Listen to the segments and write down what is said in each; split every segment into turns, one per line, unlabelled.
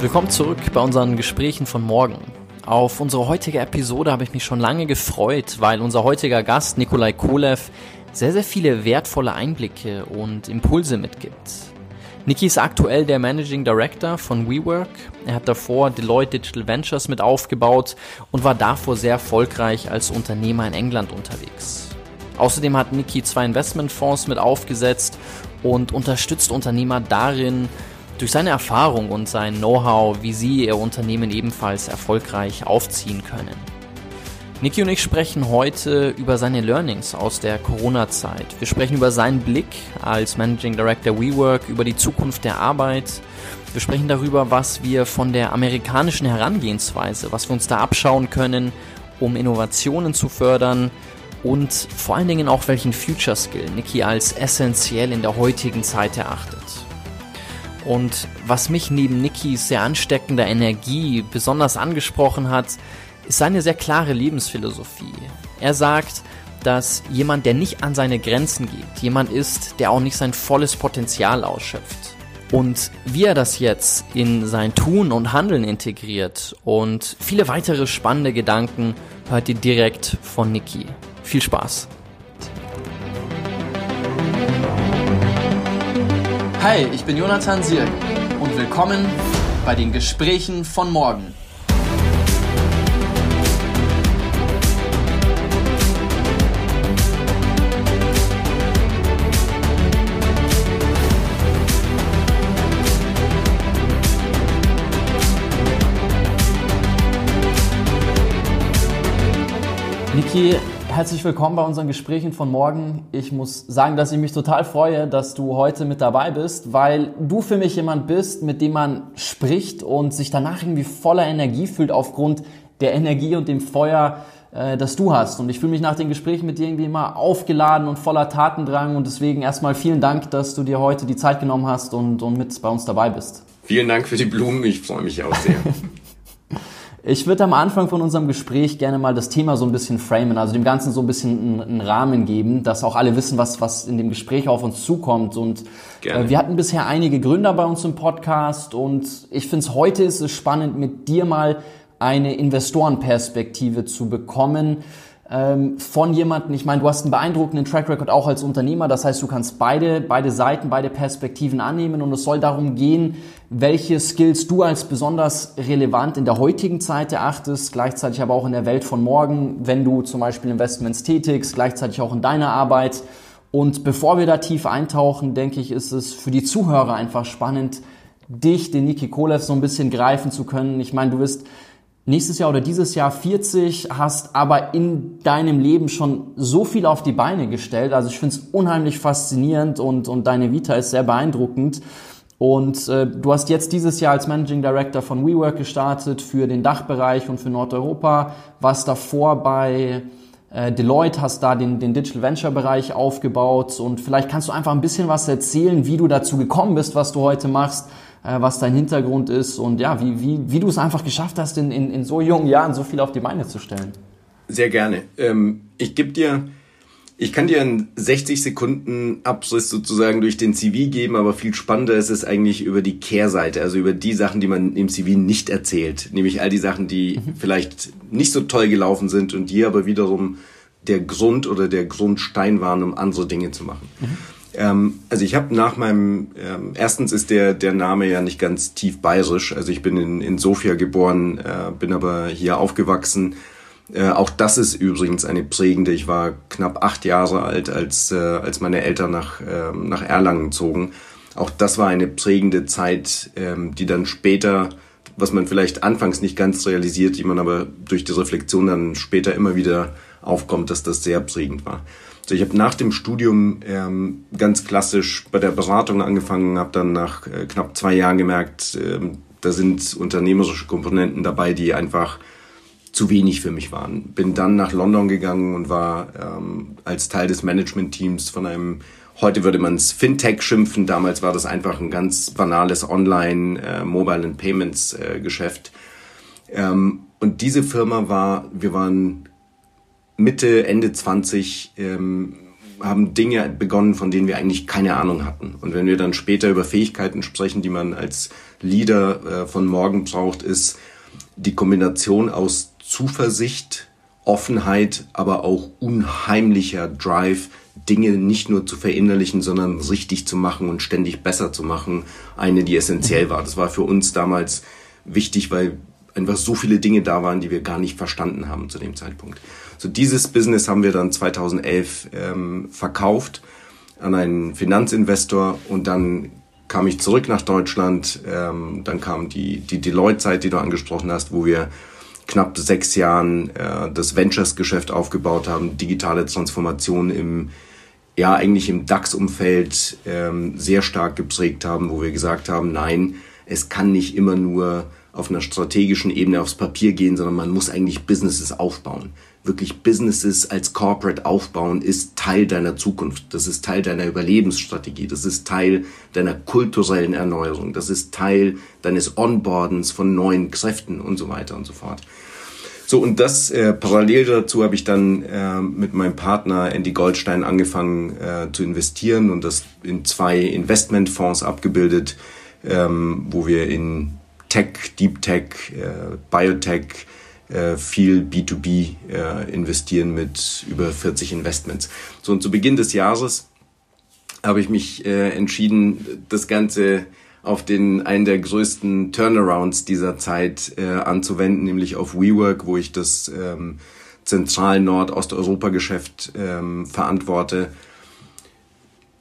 Willkommen zurück bei unseren Gesprächen von morgen. Auf unsere heutige Episode habe ich mich schon lange gefreut, weil unser heutiger Gast Nikolai Kolev sehr, sehr viele wertvolle Einblicke und Impulse mitgibt. Niki ist aktuell der Managing Director von WeWork. Er hat davor Deloitte Digital Ventures mit aufgebaut und war davor sehr erfolgreich als Unternehmer in England unterwegs. Außerdem hat Niki zwei Investmentfonds mit aufgesetzt und unterstützt Unternehmer darin, durch seine Erfahrung und sein Know-how, wie sie ihr Unternehmen ebenfalls erfolgreich aufziehen können. Niki und ich sprechen heute über seine Learnings aus der Corona-Zeit. Wir sprechen über seinen Blick als Managing Director WeWork, über die Zukunft der Arbeit. Wir sprechen darüber, was wir von der amerikanischen Herangehensweise, was wir uns da abschauen können, um Innovationen zu fördern und vor allen Dingen auch welchen Future Skill Niki als essentiell in der heutigen Zeit erachtet. Und was mich neben Nikis sehr ansteckender Energie besonders angesprochen hat, ist seine sehr klare Lebensphilosophie. Er sagt, dass jemand, der nicht an seine Grenzen geht, jemand ist, der auch nicht sein volles Potenzial ausschöpft. Und wie er das jetzt in sein Tun und Handeln integriert und viele weitere spannende Gedanken hört ihr direkt von Niki. Viel Spaß! Hi, ich bin Jonathan Sierk und willkommen bei den Gesprächen von morgen. Niki, herzlich willkommen bei unseren Gesprächen von morgen. Ich muss sagen, dass ich mich total freue, dass du heute mit dabei bist, weil du für mich jemand bist, mit dem man spricht und sich danach irgendwie voller Energie fühlt aufgrund der Energie und dem Feuer, äh, das du hast. Und ich fühle mich nach den Gesprächen mit dir irgendwie immer aufgeladen und voller Tatendrang. Und deswegen erstmal vielen Dank, dass du dir heute die Zeit genommen hast und, und mit bei uns dabei bist.
Vielen Dank für die Blumen. Ich freue mich auch sehr.
Ich würde am Anfang von unserem Gespräch gerne mal das Thema so ein bisschen framen, also dem Ganzen so ein bisschen einen, Rahmen geben, dass auch alle wissen, was, was in dem Gespräch auf uns zukommt. Und äh, wir hatten bisher einige Gründer bei uns im Podcast und ich finde es heute ist es spannend, mit dir mal eine Investorenperspektive zu bekommen ähm, von jemandem, ich meine, du hast einen beeindruckenden Track Record auch als Unternehmer, das heißt, du kannst beide, beide Seiten, beide Perspektiven annehmen und es soll darum gehen, welche Skills du als besonders relevant in der heutigen Zeit erachtest, gleichzeitig aber auch in der Welt von morgen, wenn du zum Beispiel Investments tätigst, gleichzeitig auch in deiner Arbeit. Und bevor wir da tief eintauchen, denke ich, ist es für die Zuhörer einfach spannend, dich, den Niki Kolev, so ein bisschen greifen zu können. Ich meine, du bist nächstes Jahr oder dieses Jahr 40, hast aber in deinem Leben schon so viel auf die Beine gestellt. Also ich finde es unheimlich faszinierend und, und deine Vita ist sehr beeindruckend. Und äh, du hast jetzt dieses Jahr als Managing Director von WeWork gestartet für den Dachbereich und für Nordeuropa, warst davor bei äh, Deloitte, hast da den, den Digital Venture Bereich aufgebaut und vielleicht kannst du einfach ein bisschen was erzählen, wie du dazu gekommen bist, was du heute machst äh, was dein Hintergrund ist und ja, wie, wie, wie du es einfach geschafft hast, in, in, in so jungen Jahren so viel auf die Beine zu stellen.
Sehr gerne. Ähm, ich gebe dir, ich kann dir einen 60 Sekunden Abriss sozusagen durch den CV geben, aber viel spannender ist es eigentlich über die Kehrseite, also über die Sachen, die man im CV nicht erzählt, nämlich all die Sachen, die mhm. vielleicht nicht so toll gelaufen sind und die aber wiederum der Grund oder der Grundstein waren, um andere Dinge zu machen. Mhm. Ähm, also ich habe nach meinem, ähm, erstens ist der, der Name ja nicht ganz tief bayerisch. Also ich bin in, in Sofia geboren, äh, bin aber hier aufgewachsen. Äh, auch das ist übrigens eine prägende. Ich war knapp acht Jahre alt, als, äh, als meine Eltern nach, äh, nach Erlangen zogen. Auch das war eine prägende Zeit, ähm, die dann später, was man vielleicht anfangs nicht ganz realisiert, die man aber durch die Reflexion dann später immer wieder aufkommt, dass das sehr prägend war. So, ich habe nach dem Studium ähm, ganz klassisch bei der Beratung angefangen, habe dann nach äh, knapp zwei Jahren gemerkt, ähm, da sind unternehmerische Komponenten dabei, die einfach zu wenig für mich waren. Bin dann nach London gegangen und war ähm, als Teil des Management-Teams von einem, heute würde man es Fintech schimpfen, damals war das einfach ein ganz banales Online, äh, and Payments äh. Ähm, und diese Firma war, wir waren Mitte, Ende 20 ähm, haben Dinge begonnen, von denen wir eigentlich keine Ahnung hatten. Und wenn wir dann später über Fähigkeiten sprechen, die man als Leader äh, von morgen braucht, ist die Kombination aus Zuversicht, Offenheit, aber auch unheimlicher Drive, Dinge nicht nur zu verinnerlichen, sondern richtig zu machen und ständig besser zu machen, eine, die essentiell war. Das war für uns damals wichtig, weil einfach so viele Dinge da waren, die wir gar nicht verstanden haben zu dem Zeitpunkt. So dieses Business haben wir dann 2011 ähm, verkauft an einen Finanzinvestor und dann kam ich zurück nach Deutschland. Ähm, dann kam die, die Deloitte-Zeit, die du angesprochen hast, wo wir knapp sechs Jahren äh, das Ventures-Geschäft aufgebaut haben, digitale Transformation im ja eigentlich im DAX-Umfeld ähm, sehr stark geprägt haben, wo wir gesagt haben, nein, es kann nicht immer nur auf einer strategischen Ebene aufs Papier gehen, sondern man muss eigentlich Businesses aufbauen. Wirklich Businesses als Corporate aufbauen ist Teil deiner Zukunft. Das ist Teil deiner Überlebensstrategie. Das ist Teil deiner kulturellen Erneuerung. Das ist Teil deines Onboardens von neuen Kräften und so weiter und so fort. So, und das äh, parallel dazu habe ich dann äh, mit meinem Partner Andy Goldstein angefangen äh, zu investieren und das in zwei Investmentfonds abgebildet, ähm, wo wir in Tech, Deep Tech, äh, Biotech, viel B2B äh, investieren mit über 40 Investments. So, und zu Beginn des Jahres habe ich mich äh, entschieden, das Ganze auf den einen der größten Turnarounds dieser Zeit äh, anzuwenden, nämlich auf WeWork, wo ich das ähm, zentral Nord-Osteuropa-Geschäft ähm, verantworte.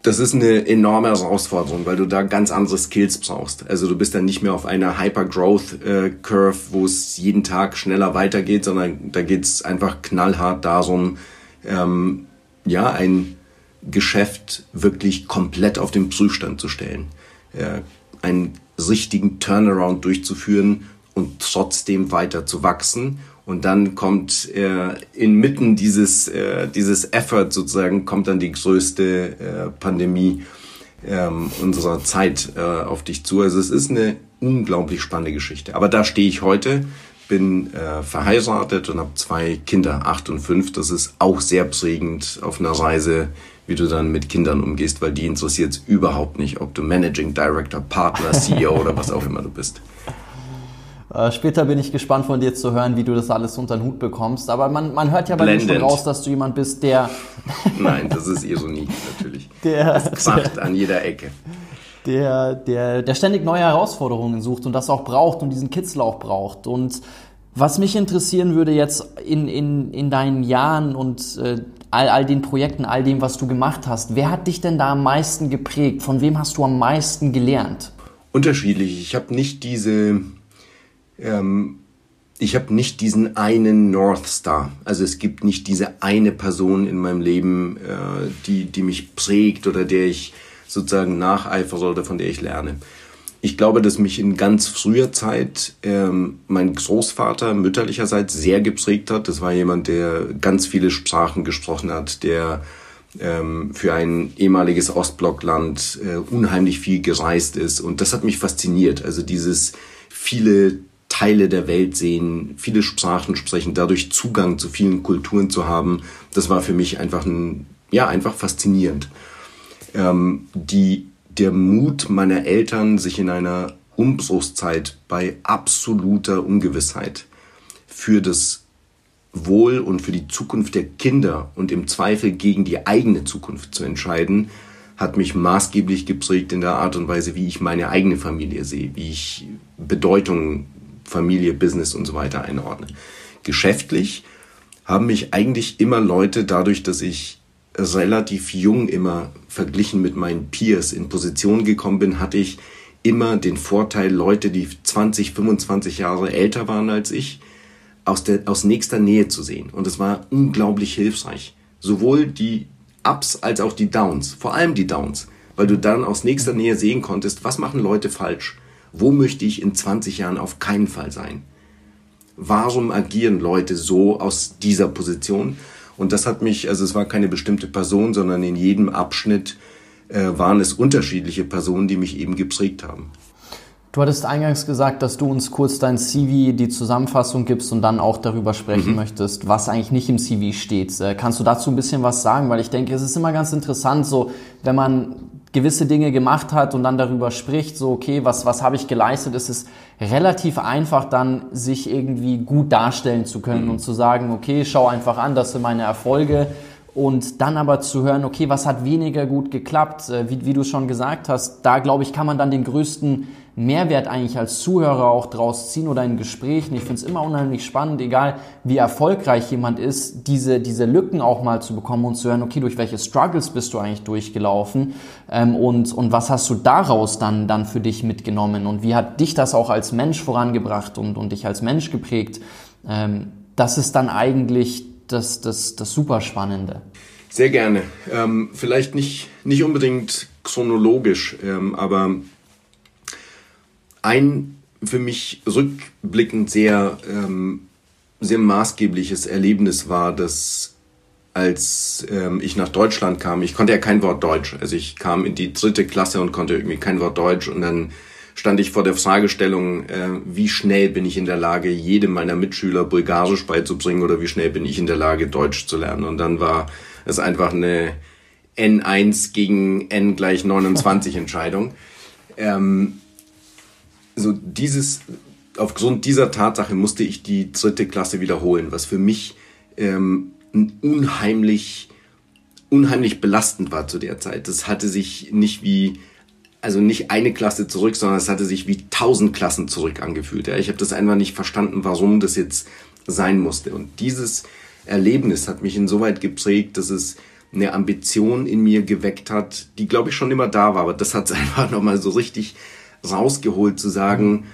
Das ist eine enorme Herausforderung, weil du da ganz andere Skills brauchst. Also du bist dann nicht mehr auf einer Hyper-Growth-Curve, äh, wo es jeden Tag schneller weitergeht, sondern da geht es einfach knallhart darum, ähm, ja, ein Geschäft wirklich komplett auf den Prüfstand zu stellen. Ja, einen richtigen Turnaround durchzuführen und trotzdem weiter zu wachsen. Und dann kommt äh, inmitten dieses, äh, dieses Effort sozusagen, kommt dann die größte äh, Pandemie ähm, unserer Zeit äh, auf dich zu. Also es ist eine unglaublich spannende Geschichte. Aber da stehe ich heute, bin äh, verheiratet und habe zwei Kinder, acht und fünf. Das ist auch sehr prägend auf einer Reise wie du dann mit Kindern umgehst, weil die interessiert es überhaupt nicht, ob du Managing Director, Partner, CEO oder was auch immer du bist.
Äh, später bin ich gespannt von dir zu hören, wie du das alles unter den Hut bekommst. Aber man, man hört ja bei dir schon raus, dass du jemand bist, der.
Nein, das ist Ironie, natürlich. Der, das kracht an jeder Ecke.
Der, der, der ständig neue Herausforderungen sucht und das auch braucht und diesen Kitzel auch braucht. Und was mich interessieren würde jetzt in, in, in deinen Jahren und äh, all, all den Projekten, all dem, was du gemacht hast, wer hat dich denn da am meisten geprägt? Von wem hast du am meisten gelernt?
Unterschiedlich. Ich habe nicht diese, ähm, ich habe nicht diesen einen North Star. Also es gibt nicht diese eine Person in meinem Leben, äh, die, die mich prägt oder der ich sozusagen nacheifere oder von der ich lerne. Ich glaube, dass mich in ganz früher Zeit ähm, mein Großvater mütterlicherseits sehr geprägt hat. Das war jemand, der ganz viele Sprachen gesprochen hat, der ähm, für ein ehemaliges Ostblockland äh, unheimlich viel gereist ist. Und das hat mich fasziniert. Also dieses viele Teile der Welt sehen, viele Sprachen sprechen, dadurch Zugang zu vielen Kulturen zu haben, das war für mich einfach ein, ja, einfach faszinierend. Ähm, die der Mut meiner Eltern, sich in einer Umbruchszeit bei absoluter Ungewissheit für das Wohl und für die Zukunft der Kinder und im Zweifel gegen die eigene Zukunft zu entscheiden, hat mich maßgeblich geprägt in der Art und Weise, wie ich meine eigene Familie sehe, wie ich Bedeutung Familie, Business und so weiter einordne. Geschäftlich haben mich eigentlich immer Leute dadurch, dass ich relativ jung immer verglichen mit meinen Peers in Position gekommen bin, hatte ich immer den Vorteil, Leute, die 20, 25 Jahre älter waren als ich, aus, der, aus nächster Nähe zu sehen. Und es war unglaublich hilfreich. Sowohl die Ups als auch die Downs. Vor allem die Downs. Weil du dann aus nächster Nähe sehen konntest, was machen Leute falsch? Wo möchte ich in 20 Jahren auf keinen Fall sein? Warum agieren Leute so aus dieser Position? Und das hat mich, also es war keine bestimmte Person, sondern in jedem Abschnitt äh, waren es unterschiedliche Personen, die mich eben geprägt haben.
Du hattest eingangs gesagt, dass du uns kurz dein CV, die Zusammenfassung gibst und dann auch darüber sprechen mhm. möchtest, was eigentlich nicht im CV steht. Äh, kannst du dazu ein bisschen was sagen? Weil ich denke, es ist immer ganz interessant, so wenn man gewisse Dinge gemacht hat und dann darüber spricht, so okay, was, was habe ich geleistet, ist es relativ einfach dann, sich irgendwie gut darstellen zu können mhm. und zu sagen, okay, schau einfach an, das sind meine Erfolge und dann aber zu hören, okay, was hat weniger gut geklappt, äh, wie, wie du schon gesagt hast, da glaube ich, kann man dann den größten Mehrwert eigentlich als Zuhörer auch draus ziehen oder in Gesprächen. Ich finde es immer unheimlich spannend, egal wie erfolgreich jemand ist, diese, diese Lücken auch mal zu bekommen und zu hören, okay, durch welche Struggles bist du eigentlich durchgelaufen ähm, und, und was hast du daraus dann, dann für dich mitgenommen und wie hat dich das auch als Mensch vorangebracht und, und dich als Mensch geprägt. Ähm, das ist dann eigentlich das, das, das Superspannende.
Sehr gerne. Ähm, vielleicht nicht, nicht unbedingt chronologisch, ähm, aber ein für mich rückblickend sehr, ähm, sehr maßgebliches Erlebnis war, dass als ähm, ich nach Deutschland kam, ich konnte ja kein Wort Deutsch. Also ich kam in die dritte Klasse und konnte irgendwie kein Wort Deutsch und dann stand ich vor der Fragestellung, äh, wie schnell bin ich in der Lage, jedem meiner Mitschüler Bulgarisch beizubringen oder wie schnell bin ich in der Lage, Deutsch zu lernen. Und dann war es einfach eine N1 gegen N gleich 29 Entscheidung. Ähm, so dieses, aufgrund dieser Tatsache musste ich die dritte Klasse wiederholen, was für mich ähm, unheimlich, unheimlich belastend war zu der Zeit. Das hatte sich nicht wie, also nicht eine Klasse zurück, sondern es hatte sich wie tausend Klassen zurück angefühlt. Ja. Ich habe das einfach nicht verstanden, warum das jetzt sein musste. Und dieses Erlebnis hat mich insoweit geprägt, dass es eine Ambition in mir geweckt hat, die glaube ich schon immer da war, aber das hat es einfach nochmal so richtig rausgeholt zu sagen,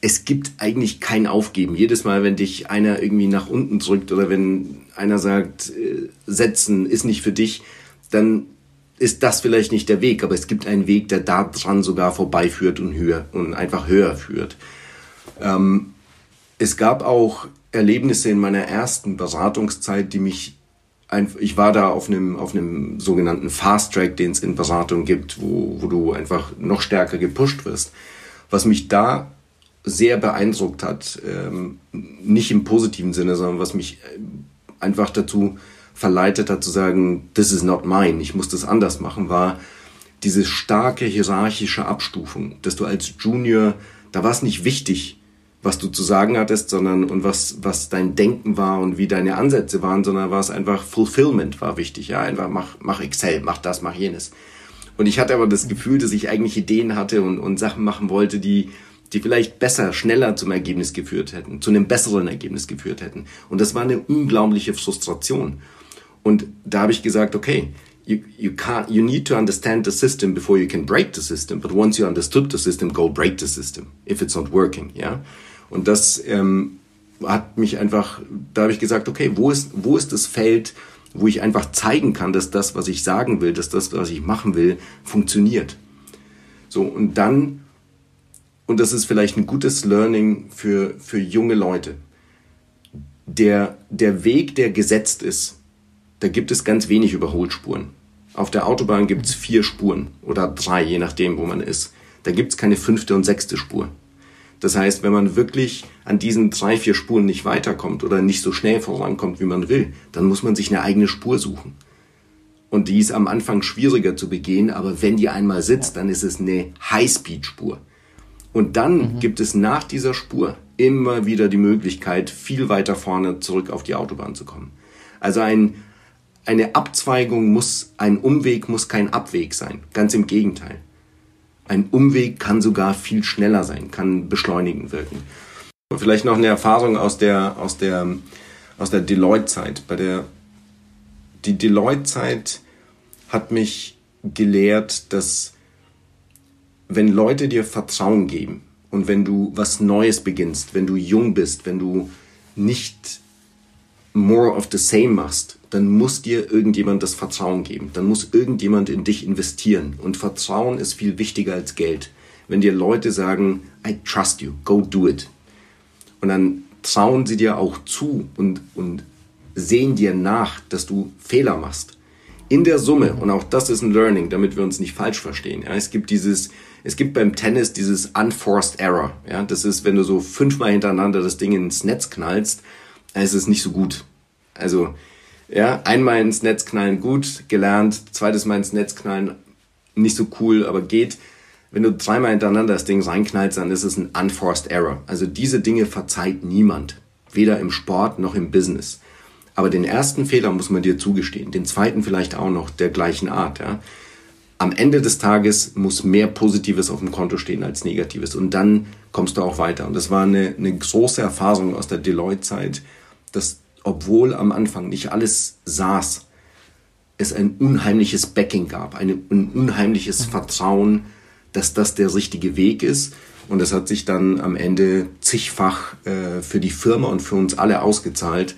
es gibt eigentlich kein Aufgeben. Jedes Mal, wenn dich einer irgendwie nach unten drückt oder wenn einer sagt, äh, setzen ist nicht für dich, dann ist das vielleicht nicht der Weg, aber es gibt einen Weg, der da dran sogar vorbeiführt und höher und einfach höher führt. Ähm, es gab auch Erlebnisse in meiner ersten Beratungszeit, die mich einfach, ich war da auf einem, auf einem sogenannten Fast Track, den es in Beratung gibt, wo, wo du einfach noch stärker gepusht wirst. Was mich da sehr beeindruckt hat, ähm, nicht im positiven Sinne, sondern was mich äh, einfach dazu verleitet hat zu sagen, this is not mine, ich muss das anders machen, war diese starke hierarchische Abstufung, dass du als Junior, da war es nicht wichtig, was du zu sagen hattest, sondern und was, was dein Denken war und wie deine Ansätze waren, sondern war es einfach Fulfillment war wichtig. Ja, einfach mach, mach Excel, mach das, mach jenes. Und ich hatte aber das Gefühl, dass ich eigentlich Ideen hatte und, und Sachen machen wollte, die, die vielleicht besser, schneller zum Ergebnis geführt hätten, zu einem besseren Ergebnis geführt hätten. Und das war eine unglaubliche Frustration. Und da habe ich gesagt, okay, you, you can't, you need to understand the system before you can break the system. But once you understood the system, go break the system if it's not working, ja. Und das ähm, hat mich einfach, da habe ich gesagt, okay, wo ist, wo ist das Feld, wo ich einfach zeigen kann, dass das, was ich sagen will, dass das, was ich machen will, funktioniert. So, und dann, und das ist vielleicht ein gutes Learning für, für junge Leute. Der, der Weg, der gesetzt ist, da gibt es ganz wenig Überholspuren. Auf der Autobahn gibt es vier Spuren oder drei, je nachdem, wo man ist. Da gibt es keine fünfte und sechste Spur. Das heißt, wenn man wirklich an diesen drei, vier Spuren nicht weiterkommt oder nicht so schnell vorankommt, wie man will, dann muss man sich eine eigene Spur suchen. Und die ist am Anfang schwieriger zu begehen, aber wenn die einmal sitzt, dann ist es eine Highspeed-Spur. Und dann mhm. gibt es nach dieser Spur immer wieder die Möglichkeit, viel weiter vorne zurück auf die Autobahn zu kommen. Also ein eine Abzweigung muss, ein Umweg muss kein Abweg sein. Ganz im Gegenteil. Ein Umweg kann sogar viel schneller sein, kann beschleunigend wirken. Vielleicht noch eine Erfahrung aus der, aus der, aus der Deloitte-Zeit. Bei der, die Deloitte-Zeit hat mich gelehrt, dass wenn Leute dir Vertrauen geben und wenn du was Neues beginnst, wenn du jung bist, wenn du nicht more of the same machst, dann muss dir irgendjemand das Vertrauen geben. Dann muss irgendjemand in dich investieren. Und Vertrauen ist viel wichtiger als Geld. Wenn dir Leute sagen, I trust you, go do it. Und dann trauen sie dir auch zu und, und sehen dir nach, dass du Fehler machst. in der Summe, und auch das ist ein Learning, damit wir uns nicht falsch verstehen. Ja, es gibt dieses, es gibt beim Tennis dieses Unforced Error. Ja, das ist, wenn du so fünfmal hintereinander das Ding ins Netz knallst, dann ist es nicht so gut. Also, ja, einmal ins Netz knallen gut, gelernt, zweites Mal ins Netz knallen, nicht so cool, aber geht. Wenn du dreimal hintereinander das Ding reinknallst, dann ist es ein Unforced Error. Also diese Dinge verzeiht niemand. Weder im Sport noch im Business. Aber den ersten Fehler muss man dir zugestehen, den zweiten vielleicht auch noch der gleichen Art. Ja. Am Ende des Tages muss mehr Positives auf dem Konto stehen als Negatives und dann kommst du auch weiter. Und das war eine, eine große Erfahrung aus der Deloitte-Zeit, dass obwohl am Anfang nicht alles saß, es ein unheimliches Backing gab, ein unheimliches Vertrauen, dass das der richtige Weg ist. Und das hat sich dann am Ende zigfach äh, für die Firma und für uns alle ausgezahlt,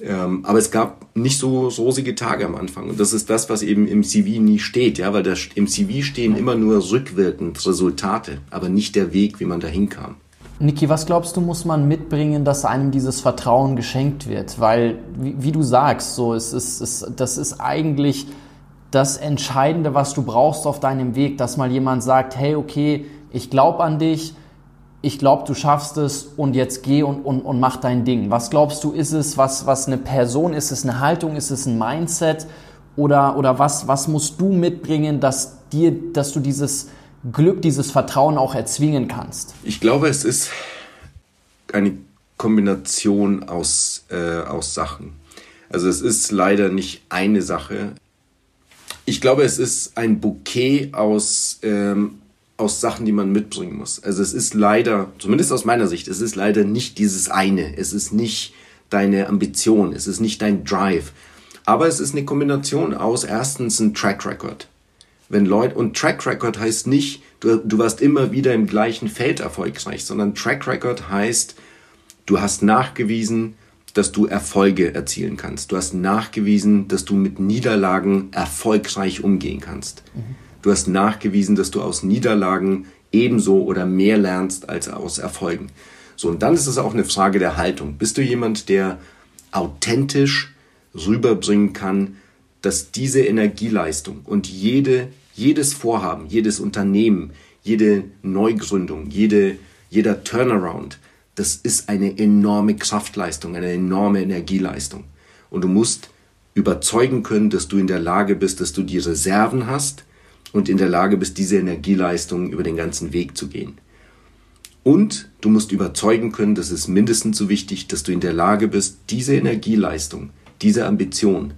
ähm, aber es gab nicht so rosige Tage am Anfang. Und das ist das, was eben im CV nie steht, ja, weil das, im CV stehen immer nur rückwirkend Resultate, aber nicht der Weg, wie man dahin kam.
Niki, was glaubst du, muss man mitbringen, dass einem dieses Vertrauen geschenkt wird? Weil, wie, wie du sagst, so, es ist, es, das ist eigentlich das Entscheidende, was du brauchst auf deinem Weg, dass mal jemand sagt, hey, okay, ich glaube an dich, ich glaube, du schaffst es und jetzt geh und, und, und mach dein Ding. Was glaubst du, ist es, was, was eine Person, ist es eine Haltung, ist es ein Mindset oder, oder was, was musst du mitbringen, dass dir, dass du dieses Glück, dieses Vertrauen auch erzwingen kannst?
Ich glaube, es ist eine Kombination aus, äh, aus Sachen. Also es ist leider nicht eine Sache. Ich glaube, es ist ein Bouquet aus ähm, aus Sachen, die man mitbringen muss. Also es ist leider, zumindest aus meiner Sicht, es ist leider nicht dieses eine. Es ist nicht deine Ambition, es ist nicht dein Drive. Aber es ist eine Kombination aus erstens ein Track Record. Wenn Leute, und Track Record heißt nicht, du, du warst immer wieder im gleichen Feld erfolgreich, sondern Track Record heißt, du hast nachgewiesen, dass du Erfolge erzielen kannst. Du hast nachgewiesen, dass du mit Niederlagen erfolgreich umgehen kannst. Du hast nachgewiesen, dass du aus Niederlagen ebenso oder mehr lernst als aus Erfolgen. So, und dann ist es auch eine Frage der Haltung. Bist du jemand, der authentisch rüberbringen kann, dass diese Energieleistung und jede, jedes Vorhaben, jedes Unternehmen, jede Neugründung, jede, jeder Turnaround, das ist eine enorme Kraftleistung, eine enorme Energieleistung. Und du musst überzeugen können, dass du in der Lage bist, dass du die Reserven hast, und in der Lage bist, diese Energieleistung über den ganzen Weg zu gehen. Und du musst überzeugen können, das ist mindestens so wichtig, dass du in der Lage bist, diese Energieleistung, diese Ambition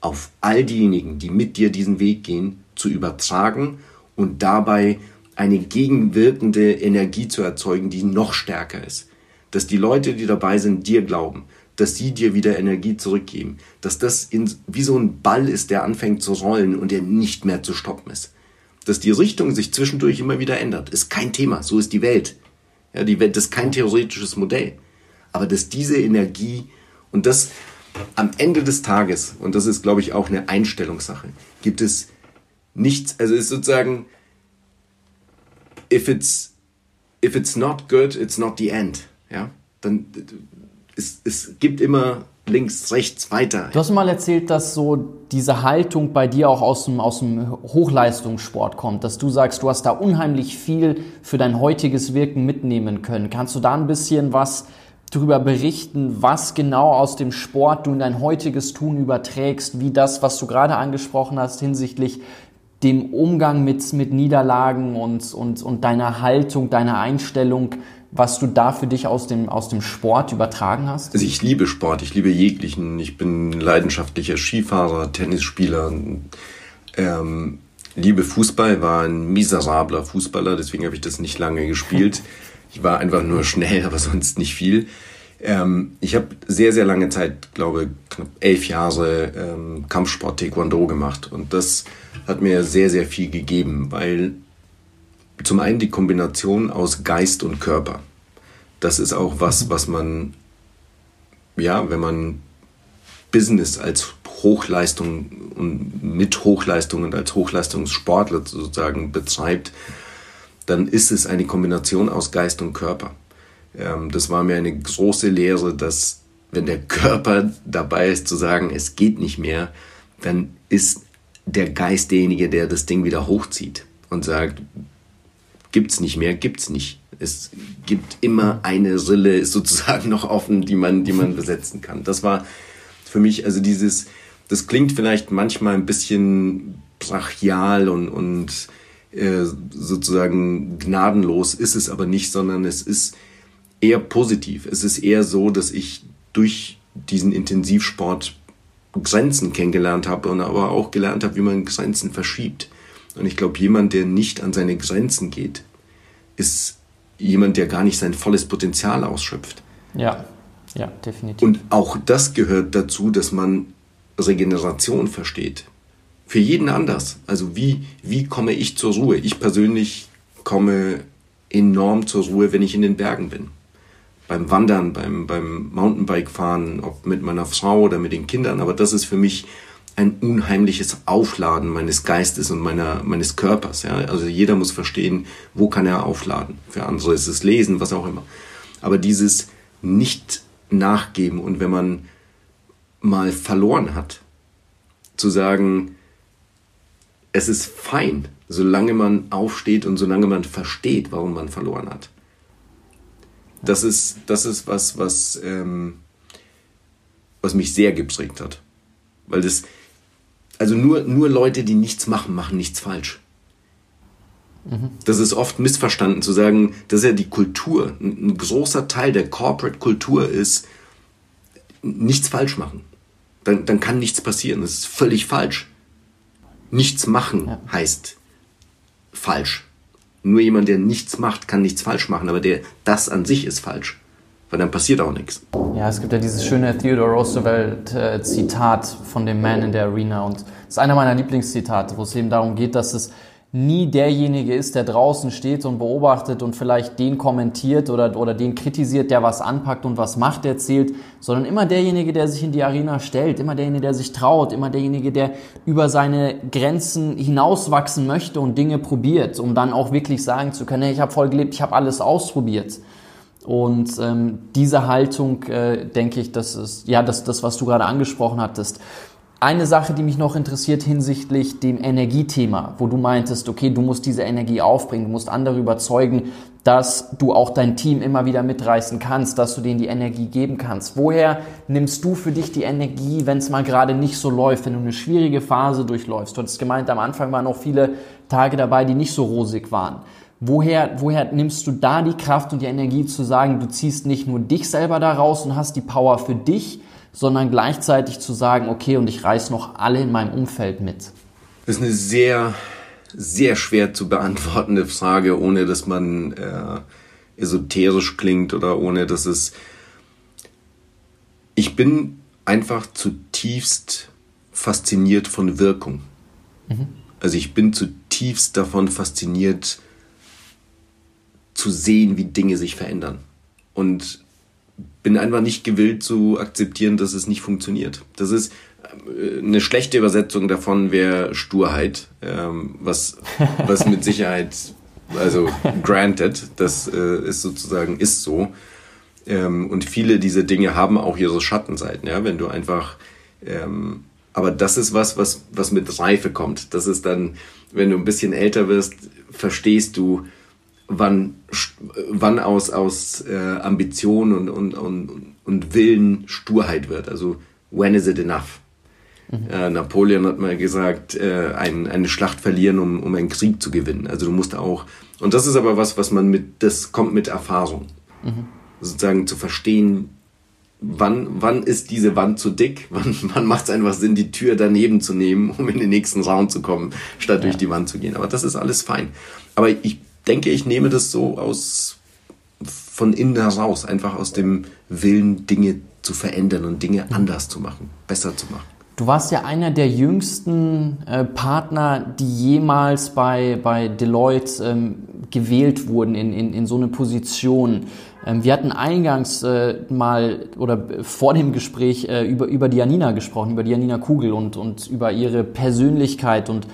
auf all diejenigen, die mit dir diesen Weg gehen, zu übertragen und dabei eine gegenwirkende Energie zu erzeugen, die noch stärker ist. Dass die Leute, die dabei sind, dir glauben, dass sie dir wieder Energie zurückgeben, dass das in, wie so ein Ball ist, der anfängt zu rollen und der nicht mehr zu stoppen ist dass die Richtung sich zwischendurch immer wieder ändert, ist kein Thema. So ist die Welt. Ja, die Welt ist kein theoretisches Modell. Aber dass diese Energie und das am Ende des Tages, und das ist, glaube ich, auch eine Einstellungssache, gibt es nichts, also ist sozusagen, if it's, if it's not good, it's not the end. Ja, dann, es, es gibt immer links, rechts, weiter.
Du hast mal erzählt, dass so diese Haltung bei dir auch aus dem, aus dem Hochleistungssport kommt, dass du sagst, du hast da unheimlich viel für dein heutiges Wirken mitnehmen können. Kannst du da ein bisschen was darüber berichten, was genau aus dem Sport du in dein heutiges Tun überträgst, wie das, was du gerade angesprochen hast hinsichtlich dem Umgang mit, mit Niederlagen und, und, und deiner Haltung, deiner Einstellung was du da für dich aus dem, aus dem Sport übertragen hast?
Also ich liebe Sport, ich liebe jeglichen. Ich bin leidenschaftlicher Skifahrer, Tennisspieler, ähm, liebe Fußball, war ein miserabler Fußballer, deswegen habe ich das nicht lange gespielt. Ich war einfach nur schnell, aber sonst nicht viel. Ähm, ich habe sehr, sehr lange Zeit, glaube knapp elf Jahre ähm, Kampfsport Taekwondo gemacht und das hat mir sehr, sehr viel gegeben, weil zum einen die Kombination aus Geist und Körper. Das ist auch was, was man, ja, wenn man Business als Hochleistung und mit Hochleistung und als Hochleistungssportler sozusagen betreibt, dann ist es eine Kombination aus Geist und Körper. Ähm, das war mir eine große Lehre, dass wenn der Körper dabei ist zu sagen, es geht nicht mehr, dann ist der Geist derjenige, der das Ding wieder hochzieht und sagt, gibt's nicht mehr, gibt's nicht. Es gibt immer eine Rille, sozusagen noch offen, die man, die man besetzen kann. Das war für mich, also dieses, das klingt vielleicht manchmal ein bisschen brachial und, und äh, sozusagen gnadenlos, ist es aber nicht, sondern es ist eher positiv. Es ist eher so, dass ich durch diesen Intensivsport Grenzen kennengelernt habe und aber auch gelernt habe, wie man Grenzen verschiebt. Und ich glaube, jemand, der nicht an seine Grenzen geht, ist jemand, der gar nicht sein volles Potenzial ausschöpft.
Ja, ja, definitiv.
Und auch das gehört dazu, dass man Regeneration versteht. Für jeden anders. Also wie, wie komme ich zur Ruhe? Ich persönlich komme enorm zur Ruhe, wenn ich in den Bergen bin. Beim Wandern, beim, beim Mountainbike-Fahren, ob mit meiner Frau oder mit den Kindern. Aber das ist für mich ein unheimliches Aufladen meines Geistes und meiner, meines Körpers. Ja? Also jeder muss verstehen, wo kann er aufladen. Für andere ist es Lesen, was auch immer. Aber dieses nicht nachgeben und wenn man mal verloren hat, zu sagen, es ist fein, solange man aufsteht und solange man versteht, warum man verloren hat. Das ist, das ist was, was, ähm, was mich sehr geprägt hat. Weil das, also nur, nur Leute, die nichts machen, machen nichts falsch. Mhm. Das ist oft missverstanden zu sagen, das ist ja die Kultur. Ein, ein großer Teil der Corporate-Kultur ist, nichts falsch machen. Dann, dann kann nichts passieren. Das ist völlig falsch. Nichts machen ja. heißt falsch. Nur jemand, der nichts macht, kann nichts falsch machen, aber der das an sich ist falsch. Weil dann passiert auch nichts.
Ja, es gibt ja dieses schöne Theodore Roosevelt-Zitat äh, von dem Man in the Arena und es ist einer meiner Lieblingszitate, wo es eben darum geht, dass es nie derjenige ist, der draußen steht und beobachtet und vielleicht den kommentiert oder, oder den kritisiert, der was anpackt und was Macht erzählt, sondern immer derjenige, der sich in die Arena stellt, immer derjenige, der sich traut, immer derjenige, der über seine Grenzen hinauswachsen möchte und Dinge probiert, um dann auch wirklich sagen zu können, hey, ich habe voll gelebt, ich habe alles ausprobiert. Und ähm, diese Haltung, äh, denke ich, das ist ja das, das, was du gerade angesprochen hattest eine Sache, die mich noch interessiert hinsichtlich dem Energiethema, wo du meintest, okay, du musst diese Energie aufbringen, du musst andere überzeugen, dass du auch dein Team immer wieder mitreißen kannst, dass du denen die Energie geben kannst. Woher nimmst du für dich die Energie, wenn es mal gerade nicht so läuft, wenn du eine schwierige Phase durchläufst? Du hattest gemeint, am Anfang waren auch viele Tage dabei, die nicht so rosig waren. Woher, woher nimmst du da die Kraft und die Energie zu sagen, du ziehst nicht nur dich selber da raus und hast die Power für dich, sondern gleichzeitig zu sagen, okay, und ich reiß noch alle in meinem Umfeld mit?
Das ist eine sehr, sehr schwer zu beantwortende Frage, ohne dass man äh, esoterisch klingt oder ohne dass es. Ich bin einfach zutiefst fasziniert von Wirkung. Mhm. Also ich bin zutiefst davon fasziniert zu sehen, wie Dinge sich verändern. Und bin einfach nicht gewillt zu akzeptieren, dass es nicht funktioniert. Das ist äh, eine schlechte Übersetzung davon wäre Sturheit, ähm, was, was mit Sicherheit, also granted, das äh, ist sozusagen, ist so. Ähm, und viele dieser Dinge haben auch ihre Schattenseiten, ja, wenn du einfach, ähm, aber das ist was, was, was mit Reife kommt. Das ist dann, wenn du ein bisschen älter wirst, verstehst du, wann, wann aus, aus äh, Ambition und, und, und, und Willen Sturheit wird. Also, when is it enough? Mhm. Äh, Napoleon hat mal gesagt, äh, ein, eine Schlacht verlieren, um, um einen Krieg zu gewinnen. Also du musst auch, und das ist aber was, was man mit, das kommt mit Erfahrung. Mhm. Sozusagen zu verstehen, wann, wann ist diese Wand zu dick? Wann, wann macht es einfach Sinn, die Tür daneben zu nehmen, um in den nächsten Raum zu kommen, statt ja. durch die Wand zu gehen. Aber das ist alles fein. Aber ich denke, ich nehme das so aus von innen heraus, einfach aus dem Willen, Dinge zu verändern und Dinge anders zu machen, besser zu machen.
Du warst ja einer der jüngsten äh, Partner, die jemals bei, bei Deloitte ähm, gewählt wurden in, in, in so eine Position. Ähm, wir hatten eingangs äh, mal oder vor dem Gespräch äh, über, über die Janina gesprochen, über die Janina Kugel und, und über ihre Persönlichkeit und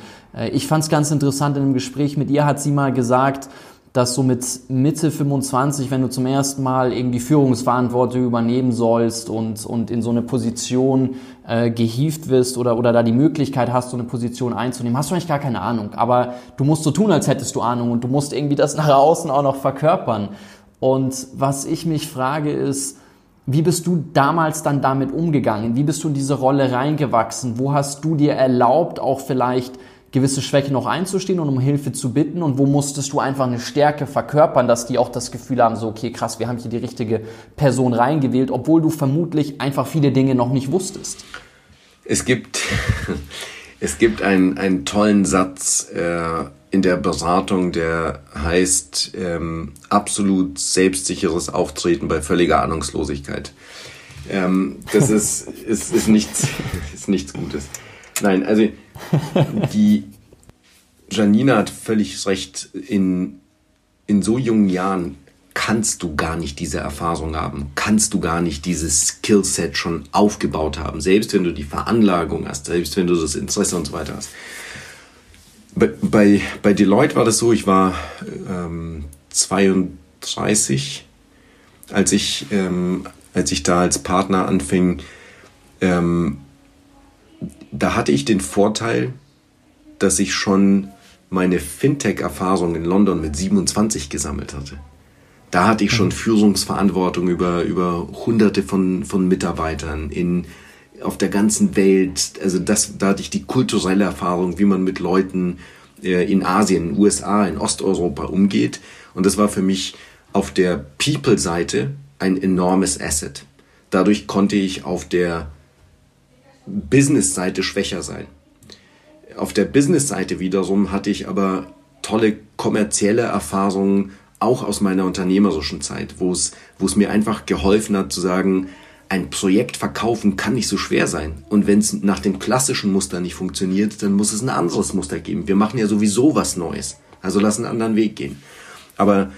ich fand es ganz interessant in einem Gespräch mit ihr, hat sie mal gesagt, dass so mit Mitte 25, wenn du zum ersten Mal irgendwie Führungsverantwortung übernehmen sollst und, und in so eine Position äh, gehievt wirst oder, oder da die Möglichkeit hast, so eine Position einzunehmen, hast du eigentlich gar keine Ahnung. Aber du musst so tun, als hättest du Ahnung und du musst irgendwie das nach außen auch noch verkörpern. Und was ich mich frage ist, wie bist du damals dann damit umgegangen? Wie bist du in diese Rolle reingewachsen? Wo hast du dir erlaubt, auch vielleicht gewisse Schwächen noch einzustehen und um Hilfe zu bitten und wo musstest du einfach eine Stärke verkörpern, dass die auch das Gefühl haben, so, okay, krass, wir haben hier die richtige Person reingewählt, obwohl du vermutlich einfach viele Dinge noch nicht wusstest.
Es gibt, es gibt einen, einen tollen Satz äh, in der Beratung, der heißt ähm, absolut selbstsicheres Auftreten bei völliger Ahnungslosigkeit. Ähm, das ist, ist, ist, nichts, ist nichts Gutes. Nein, also die Janina hat völlig recht. In, in so jungen Jahren kannst du gar nicht diese Erfahrung haben, kannst du gar nicht dieses Skillset schon aufgebaut haben, selbst wenn du die Veranlagung hast, selbst wenn du das Interesse und so weiter hast. Bei, bei, bei Deloitte war das so, ich war ähm, 32, als ich, ähm, als ich da als Partner anfing, ähm, da hatte ich den Vorteil, dass ich schon meine Fintech-Erfahrung in London mit 27 gesammelt hatte. Da hatte ich schon mhm. Führungsverantwortung über, über hunderte von, von Mitarbeitern in, auf der ganzen Welt. Also das, da hatte ich die kulturelle Erfahrung, wie man mit Leuten äh, in Asien, in USA, in Osteuropa umgeht. Und das war für mich auf der People-Seite ein enormes Asset. Dadurch konnte ich auf der Business-Seite schwächer sein. Auf der Business-Seite wiederum hatte ich aber tolle kommerzielle Erfahrungen, auch aus meiner unternehmerischen Zeit, wo es, wo es mir einfach geholfen hat zu sagen, ein Projekt verkaufen kann nicht so schwer sein. Und wenn es nach dem klassischen Muster nicht funktioniert, dann muss es ein anderes Muster geben. Wir machen ja sowieso was Neues. Also lass einen anderen Weg gehen. Aber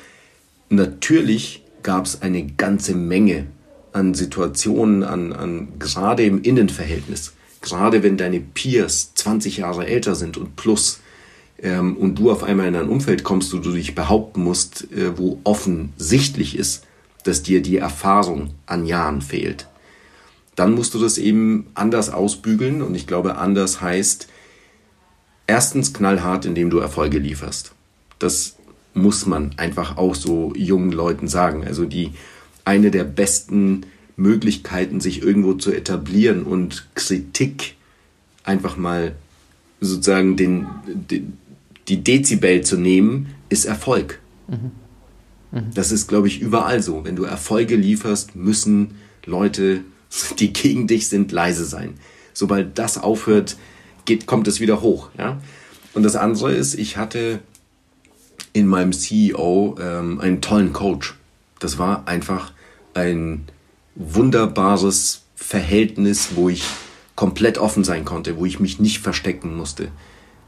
natürlich gab es eine ganze Menge an Situationen, an, an gerade im Innenverhältnis, gerade wenn deine Peers 20 Jahre älter sind und plus ähm, und du auf einmal in ein Umfeld kommst, wo du dich behaupten musst, äh, wo offensichtlich ist, dass dir die Erfahrung an Jahren fehlt, dann musst du das eben anders ausbügeln und ich glaube, anders heißt erstens knallhart, indem du Erfolge lieferst. Das muss man einfach auch so jungen Leuten sagen. Also die eine der besten Möglichkeiten, sich irgendwo zu etablieren und Kritik einfach mal sozusagen den, den die Dezibel zu nehmen, ist Erfolg. Mhm. Mhm. Das ist, glaube ich, überall so. Wenn du Erfolge lieferst, müssen Leute, die gegen dich sind, leise sein. Sobald das aufhört, geht, kommt es wieder hoch. Ja? Und das andere ist, ich hatte in meinem CEO ähm, einen tollen Coach. Das war einfach ein wunderbares Verhältnis, wo ich komplett offen sein konnte, wo ich mich nicht verstecken musste.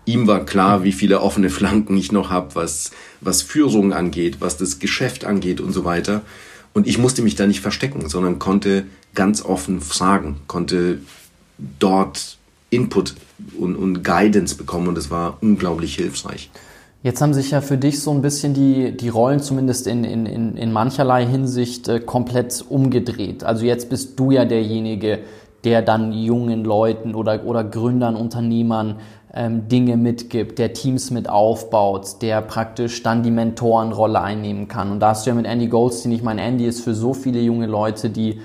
Ihm war klar, wie viele offene Flanken ich noch habe, was, was Führung angeht, was das Geschäft angeht und so weiter. Und ich musste mich da nicht verstecken, sondern konnte ganz offen fragen, konnte dort Input und, und Guidance bekommen und es war unglaublich hilfreich.
Jetzt haben sich ja für dich so ein bisschen die, die Rollen zumindest in, in, in, in mancherlei Hinsicht äh, komplett umgedreht. Also jetzt bist du ja derjenige, der dann jungen Leuten oder, oder Gründern, Unternehmern ähm, Dinge mitgibt, der Teams mit aufbaut, der praktisch dann die Mentorenrolle einnehmen kann. Und da hast du ja mit Andy Goldstein, ich meine, Andy ist für so viele junge Leute, die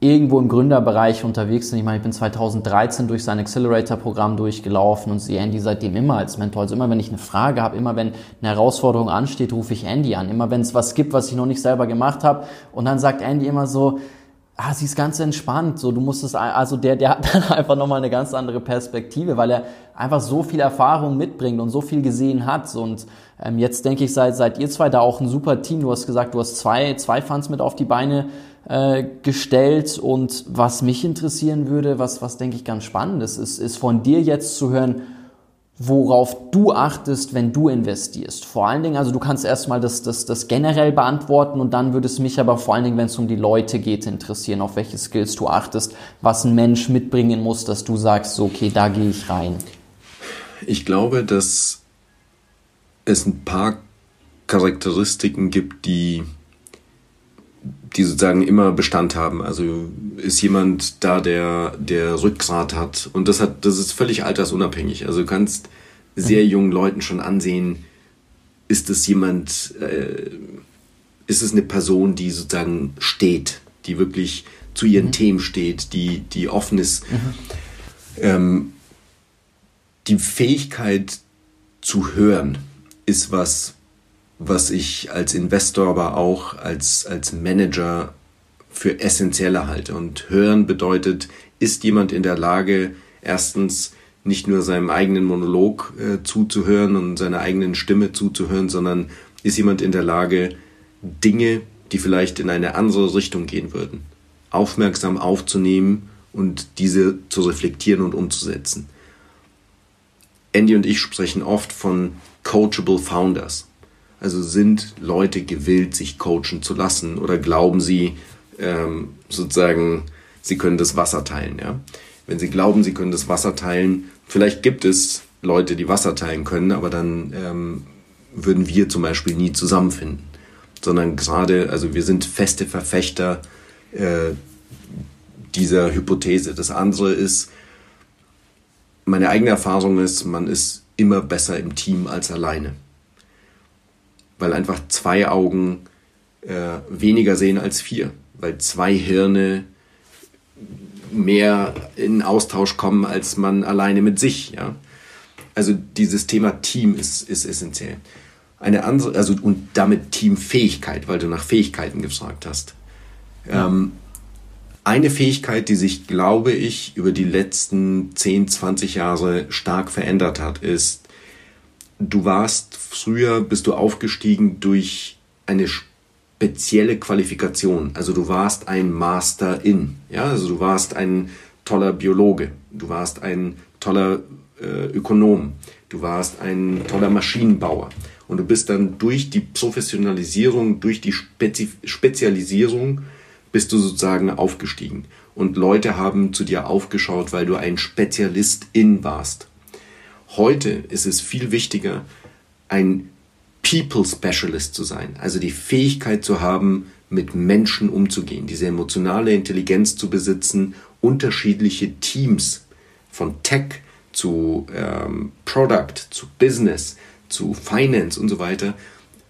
irgendwo im Gründerbereich unterwegs sind. Ich meine, ich bin 2013 durch sein Accelerator-Programm durchgelaufen und sehe Andy seitdem immer als Mentor. Also immer, wenn ich eine Frage habe, immer wenn eine Herausforderung ansteht, rufe ich Andy an. Immer wenn es was gibt, was ich noch nicht selber gemacht habe. Und dann sagt Andy immer so, ah, sie ist ganz entspannt. So, du musst es, also der, der hat dann einfach nochmal eine ganz andere Perspektive, weil er einfach so viel Erfahrung mitbringt und so viel gesehen hat. Und ähm, jetzt denke ich, seid, seid ihr zwei da auch ein super Team. Du hast gesagt, du hast zwei, zwei Fans mit auf die Beine äh, gestellt. Und was mich interessieren würde, was, was denke ich ganz spannend ist, ist, ist von dir jetzt zu hören, worauf du achtest, wenn du investierst. Vor allen Dingen, also du kannst erstmal das, das, das generell beantworten und dann würde es mich aber vor allen Dingen, wenn es um die Leute geht, interessieren, auf welche Skills du achtest, was ein Mensch mitbringen muss, dass du sagst, so, okay, da gehe ich rein.
Ich glaube, dass es ein paar Charakteristiken gibt, die, die sozusagen immer Bestand haben. Also ist jemand da, der, der Rückgrat hat. Und das hat, das ist völlig altersunabhängig. Also du kannst sehr mhm. jungen Leuten schon ansehen, ist es jemand, äh, ist es eine Person, die sozusagen steht, die wirklich zu ihren mhm. Themen steht, die, die offen ist. Mhm. Ähm, die Fähigkeit zu hören ist was, was ich als Investor, aber auch als, als Manager für essentieller halte. Und hören bedeutet, ist jemand in der Lage, erstens nicht nur seinem eigenen Monolog äh, zuzuhören und seiner eigenen Stimme zuzuhören, sondern ist jemand in der Lage, Dinge, die vielleicht in eine andere Richtung gehen würden, aufmerksam aufzunehmen und diese zu reflektieren und umzusetzen. Andy und ich sprechen oft von coachable Founders. Also sind Leute gewillt, sich coachen zu lassen oder glauben sie ähm, sozusagen, sie können das Wasser teilen. Ja? Wenn sie glauben, sie können das Wasser teilen, vielleicht gibt es Leute, die Wasser teilen können, aber dann ähm, würden wir zum Beispiel nie zusammenfinden. Sondern gerade, also wir sind feste Verfechter äh, dieser Hypothese. Das andere ist, meine eigene Erfahrung ist, man ist immer besser im Team als alleine. Weil einfach zwei Augen äh, weniger sehen als vier. Weil zwei Hirne mehr in Austausch kommen als man alleine mit sich. Ja? Also dieses Thema Team ist, ist essentiell. Eine andere, also und damit Teamfähigkeit, weil du nach Fähigkeiten gefragt hast. Ja. Ähm, eine Fähigkeit, die sich, glaube ich, über die letzten 10, 20 Jahre stark verändert hat, ist, du warst früher, bist du aufgestiegen durch eine spezielle Qualifikation. Also du warst ein Master in, ja, also du warst ein toller Biologe, du warst ein toller äh, Ökonom, du warst ein toller Maschinenbauer. Und du bist dann durch die Professionalisierung, durch die Spezi Spezialisierung bist du sozusagen aufgestiegen. Und Leute haben zu dir aufgeschaut, weil du ein Spezialist in warst. Heute ist es viel wichtiger, ein People Specialist zu sein, also die Fähigkeit zu haben, mit Menschen umzugehen, diese emotionale Intelligenz zu besitzen, unterschiedliche Teams von Tech zu ähm, Product, zu Business, zu Finance und so weiter,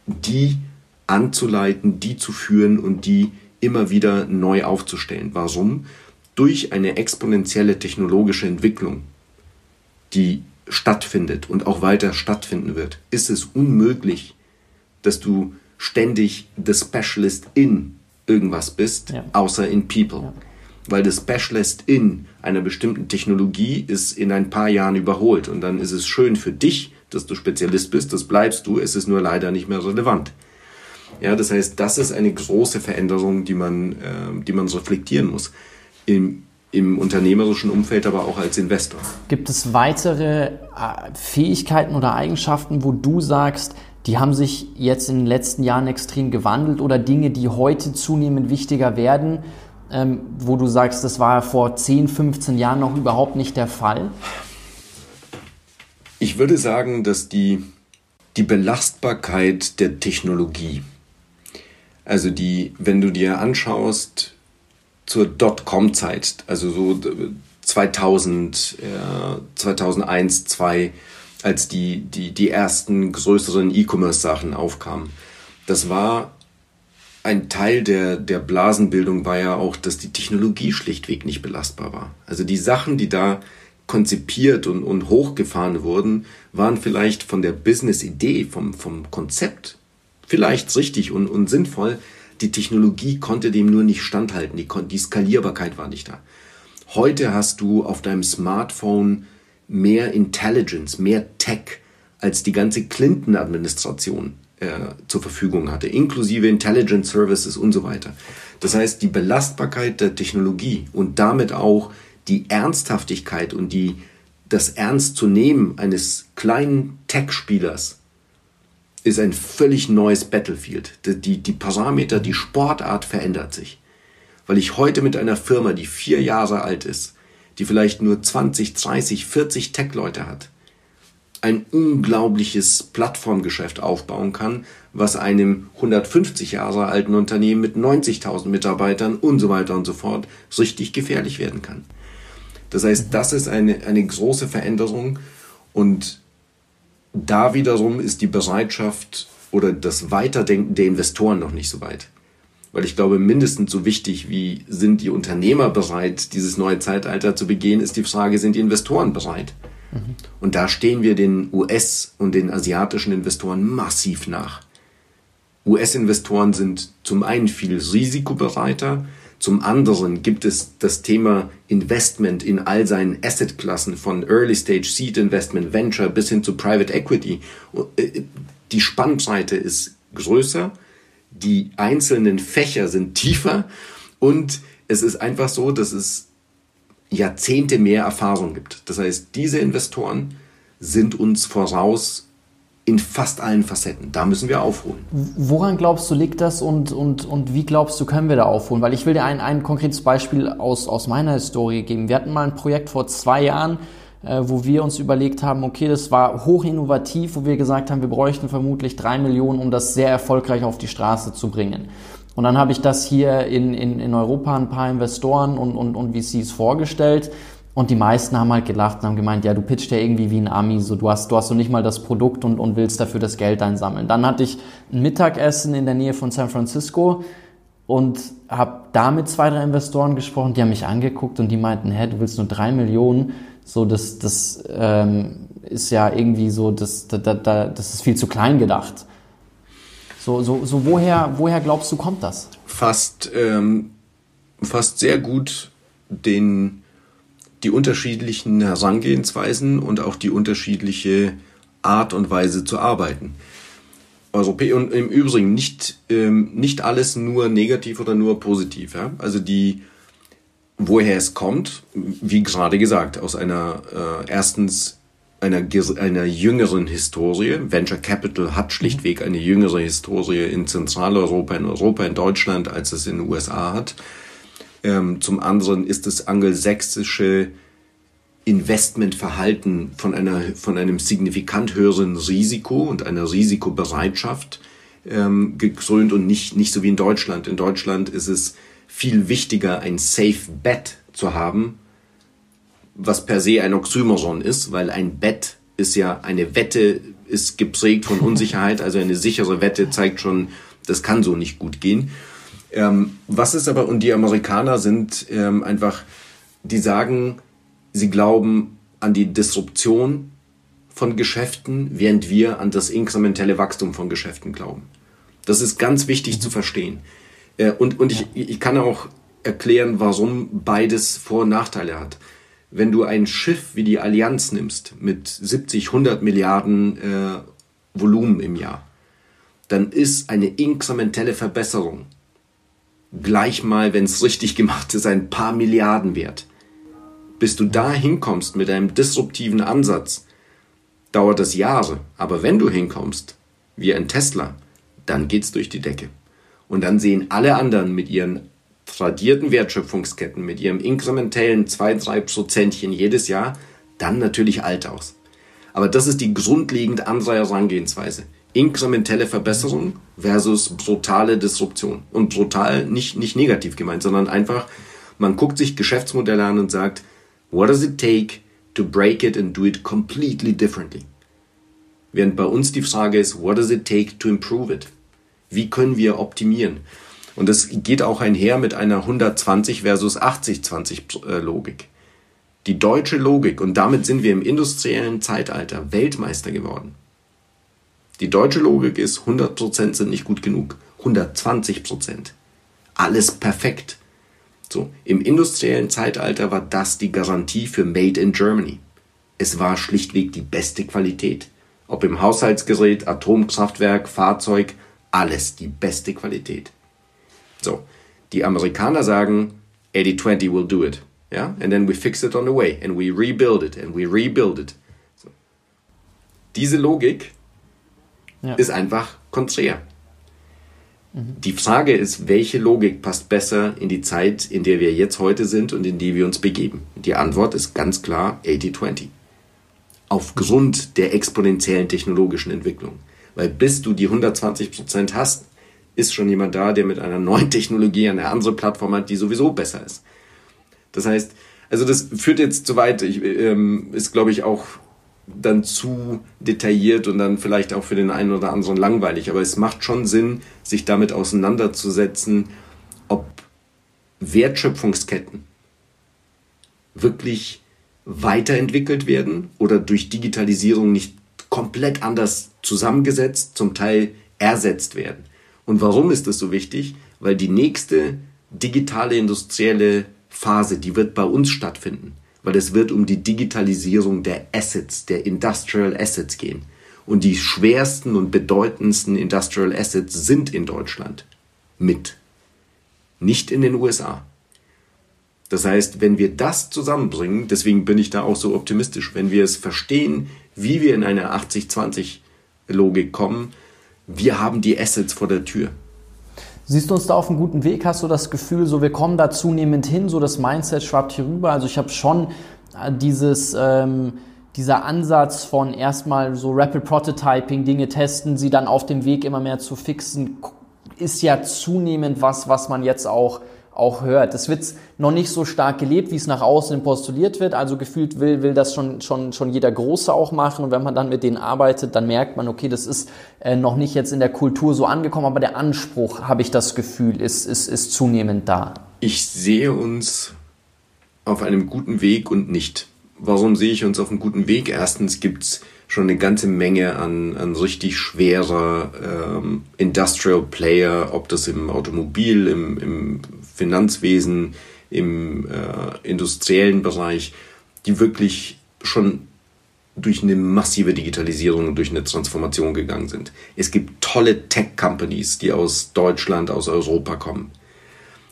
die anzuleiten, die zu führen und die immer wieder neu aufzustellen. Warum? Durch eine exponentielle technologische Entwicklung, die stattfindet und auch weiter stattfinden wird, ist es unmöglich, dass du ständig the specialist in irgendwas bist, ja. außer in people. Ja. Weil the specialist in einer bestimmten Technologie ist in ein paar Jahren überholt und dann ist es schön für dich, dass du Spezialist bist, das bleibst du, es ist nur leider nicht mehr relevant. Ja, das heißt, das ist eine große Veränderung, die man, äh, die man reflektieren muss. Im, Im unternehmerischen Umfeld, aber auch als Investor.
Gibt es weitere äh, Fähigkeiten oder Eigenschaften, wo du sagst, die haben sich jetzt in den letzten Jahren extrem gewandelt oder Dinge, die heute zunehmend wichtiger werden, ähm, wo du sagst, das war vor 10, 15 Jahren noch überhaupt nicht der Fall?
Ich würde sagen, dass die, die Belastbarkeit der Technologie, also die, wenn du dir anschaust, zur Dotcom-Zeit, also so 2000, äh, 2001, 2002, als die, die, die ersten größeren E-Commerce-Sachen aufkamen. Das war ein Teil der, der Blasenbildung war ja auch, dass die Technologie schlichtweg nicht belastbar war. Also die Sachen, die da konzipiert und, und hochgefahren wurden, waren vielleicht von der Business-Idee, vom, vom Konzept vielleicht richtig und, und sinnvoll. Die Technologie konnte dem nur nicht standhalten. Die, die Skalierbarkeit war nicht da. Heute hast du auf deinem Smartphone mehr Intelligence, mehr Tech als die ganze Clinton-Administration äh, zur Verfügung hatte, inklusive Intelligence Services und so weiter. Das heißt, die Belastbarkeit der Technologie und damit auch die Ernsthaftigkeit und die, das Ernst zu nehmen eines kleinen Tech-Spielers ist ein völlig neues Battlefield. Die, die Parameter, die Sportart verändert sich. Weil ich heute mit einer Firma, die vier Jahre alt ist, die vielleicht nur 20, 30, 40 Tech-Leute hat, ein unglaubliches Plattformgeschäft aufbauen kann, was einem 150 Jahre alten Unternehmen mit 90.000 Mitarbeitern und so weiter und so fort richtig gefährlich werden kann. Das heißt, das ist eine, eine große Veränderung und da wiederum ist die Bereitschaft oder das Weiterdenken der Investoren noch nicht so weit. Weil ich glaube, mindestens so wichtig wie sind die Unternehmer bereit, dieses neue Zeitalter zu begehen, ist die Frage, sind die Investoren bereit? Mhm. Und da stehen wir den US- und den asiatischen Investoren massiv nach. US-Investoren sind zum einen viel risikobereiter, zum anderen gibt es das Thema Investment in all seinen Assetklassen von Early Stage Seed Investment, Venture bis hin zu Private Equity. Äh, die Spannbreite ist größer, die einzelnen Fächer sind tiefer und es ist einfach so, dass es Jahrzehnte mehr Erfahrung gibt. Das heißt, diese Investoren sind uns voraus in fast allen Facetten. Da müssen wir aufholen.
Woran glaubst du, liegt das und, und, und wie glaubst du, können wir da aufholen? Weil ich will dir ein, ein konkretes Beispiel aus, aus meiner Historie geben. Wir hatten mal ein Projekt vor zwei Jahren, äh, wo wir uns überlegt haben, okay, das war hoch innovativ, wo wir gesagt haben, wir bräuchten vermutlich drei Millionen, um das sehr erfolgreich auf die Straße zu bringen. Und dann habe ich das hier in, in, in Europa ein paar Investoren und, und, und VCs vorgestellt. Und die meisten haben halt gelacht und haben gemeint, ja, du pitcht ja irgendwie wie ein Ami, so du hast, du hast so nicht mal das Produkt und, und willst dafür das Geld einsammeln. Dann hatte ich ein Mittagessen in der Nähe von San Francisco und habe da mit zwei, drei Investoren gesprochen, die haben mich angeguckt und die meinten, hä, du willst nur drei Millionen, so das, das ähm, ist ja irgendwie so, das, da, da, das ist viel zu klein gedacht. So, so, so woher, woher glaubst du, kommt das?
Fast, ähm, fast sehr gut den, die unterschiedlichen Herangehensweisen und auch die unterschiedliche Art und Weise zu arbeiten. Europä und im Übrigen nicht, ähm, nicht alles nur negativ oder nur positiv. Ja? Also die, woher es kommt, wie gerade gesagt, aus einer äh, erstens einer, einer jüngeren Historie. Venture Capital hat schlichtweg eine jüngere Historie in Zentraleuropa, in Europa, in Deutschland, als es in den USA hat. Ähm, zum anderen ist das angelsächsische Investmentverhalten von, einer, von einem signifikant höheren Risiko und einer Risikobereitschaft ähm, gekrönt und nicht, nicht so wie in Deutschland. In Deutschland ist es viel wichtiger, ein Safe Bet zu haben, was per se ein Oxymoron ist, weil ein Bet ist ja eine Wette, ist geprägt von Unsicherheit, also eine sichere Wette zeigt schon, das kann so nicht gut gehen. Ähm, was ist aber, und die Amerikaner sind ähm, einfach, die sagen, sie glauben an die Disruption von Geschäften, während wir an das inkrementelle Wachstum von Geschäften glauben. Das ist ganz wichtig zu verstehen. Äh, und und ich, ich kann auch erklären, warum beides Vor- und Nachteile hat wenn du ein Schiff wie die Allianz nimmst mit 70, 100 Milliarden äh, Volumen im Jahr, dann ist eine inkrementelle Verbesserung gleich mal, wenn es richtig gemacht ist, ein paar Milliarden wert. Bis du da hinkommst mit einem disruptiven Ansatz, dauert das Jahre. Aber wenn du hinkommst, wie ein Tesla, dann geht's durch die Decke. Und dann sehen alle anderen mit ihren tradierten Wertschöpfungsketten mit ihrem inkrementellen 2-3 Prozentchen jedes Jahr dann natürlich alt aus. Aber das ist die grundlegend andere Herangehensweise. Inkrementelle Verbesserung versus brutale Disruption. Und brutal nicht, nicht negativ gemeint, sondern einfach, man guckt sich Geschäftsmodelle an und sagt, what does it take to break it and do it completely differently? Während bei uns die Frage ist, what does it take to improve it? Wie können wir optimieren? Und das geht auch einher mit einer 120 versus 80-20 äh, Logik. Die deutsche Logik, und damit sind wir im industriellen Zeitalter Weltmeister geworden. Die deutsche Logik ist, 100% sind nicht gut genug. 120%. Alles perfekt. So, im industriellen Zeitalter war das die Garantie für Made in Germany. Es war schlichtweg die beste Qualität. Ob im Haushaltsgerät, Atomkraftwerk, Fahrzeug, alles die beste Qualität. So, die Amerikaner sagen, 80-20 will do it. Ja? And then we fix it on the way and we rebuild it and we rebuild it. So. Diese Logik ja. ist einfach konträr. Mhm. Die Frage ist, welche Logik passt besser in die Zeit, in der wir jetzt heute sind und in die wir uns begeben? Die Antwort ist ganz klar 80-20. aufgrund der exponentiellen technologischen Entwicklung. Weil bis du die 120 Prozent hast, ist schon jemand da, der mit einer neuen Technologie eine andere Plattform hat, die sowieso besser ist. Das heißt, also das führt jetzt zu weit, ich, ähm, ist glaube ich auch dann zu detailliert und dann vielleicht auch für den einen oder anderen langweilig. Aber es macht schon Sinn, sich damit auseinanderzusetzen, ob Wertschöpfungsketten wirklich weiterentwickelt werden oder durch Digitalisierung nicht komplett anders zusammengesetzt, zum Teil ersetzt werden. Und warum ist das so wichtig? Weil die nächste digitale industrielle Phase, die wird bei uns stattfinden weil es wird um die Digitalisierung der Assets, der Industrial Assets gehen. Und die schwersten und bedeutendsten Industrial Assets sind in Deutschland mit, nicht in den USA. Das heißt, wenn wir das zusammenbringen, deswegen bin ich da auch so optimistisch, wenn wir es verstehen, wie wir in eine 80-20-Logik kommen, wir haben die Assets vor der Tür.
Siehst du uns da auf einem guten Weg? Hast du das Gefühl, so wir kommen da zunehmend hin, so das Mindset schwappt hier rüber? Also ich habe schon äh, dieses, ähm, dieser Ansatz von erstmal so Rapid Prototyping, Dinge testen, sie dann auf dem Weg immer mehr zu fixen, ist ja zunehmend was, was man jetzt auch auch hört. Das wird noch nicht so stark gelebt, wie es nach außen postuliert wird. Also gefühlt will, will das schon, schon, schon jeder Große auch machen. Und wenn man dann mit denen arbeitet, dann merkt man, okay, das ist äh, noch nicht jetzt in der Kultur so angekommen, aber der Anspruch, habe ich das Gefühl, ist, ist, ist zunehmend da.
Ich sehe uns auf einem guten Weg und nicht. Warum sehe ich uns auf einem guten Weg? Erstens gibt's schon eine ganze Menge an, an richtig schwerer ähm, Industrial Player, ob das im Automobil, im, im Finanzwesen, im äh, industriellen Bereich, die wirklich schon durch eine massive Digitalisierung und durch eine Transformation gegangen sind. Es gibt tolle Tech-Companies, die aus Deutschland, aus Europa kommen.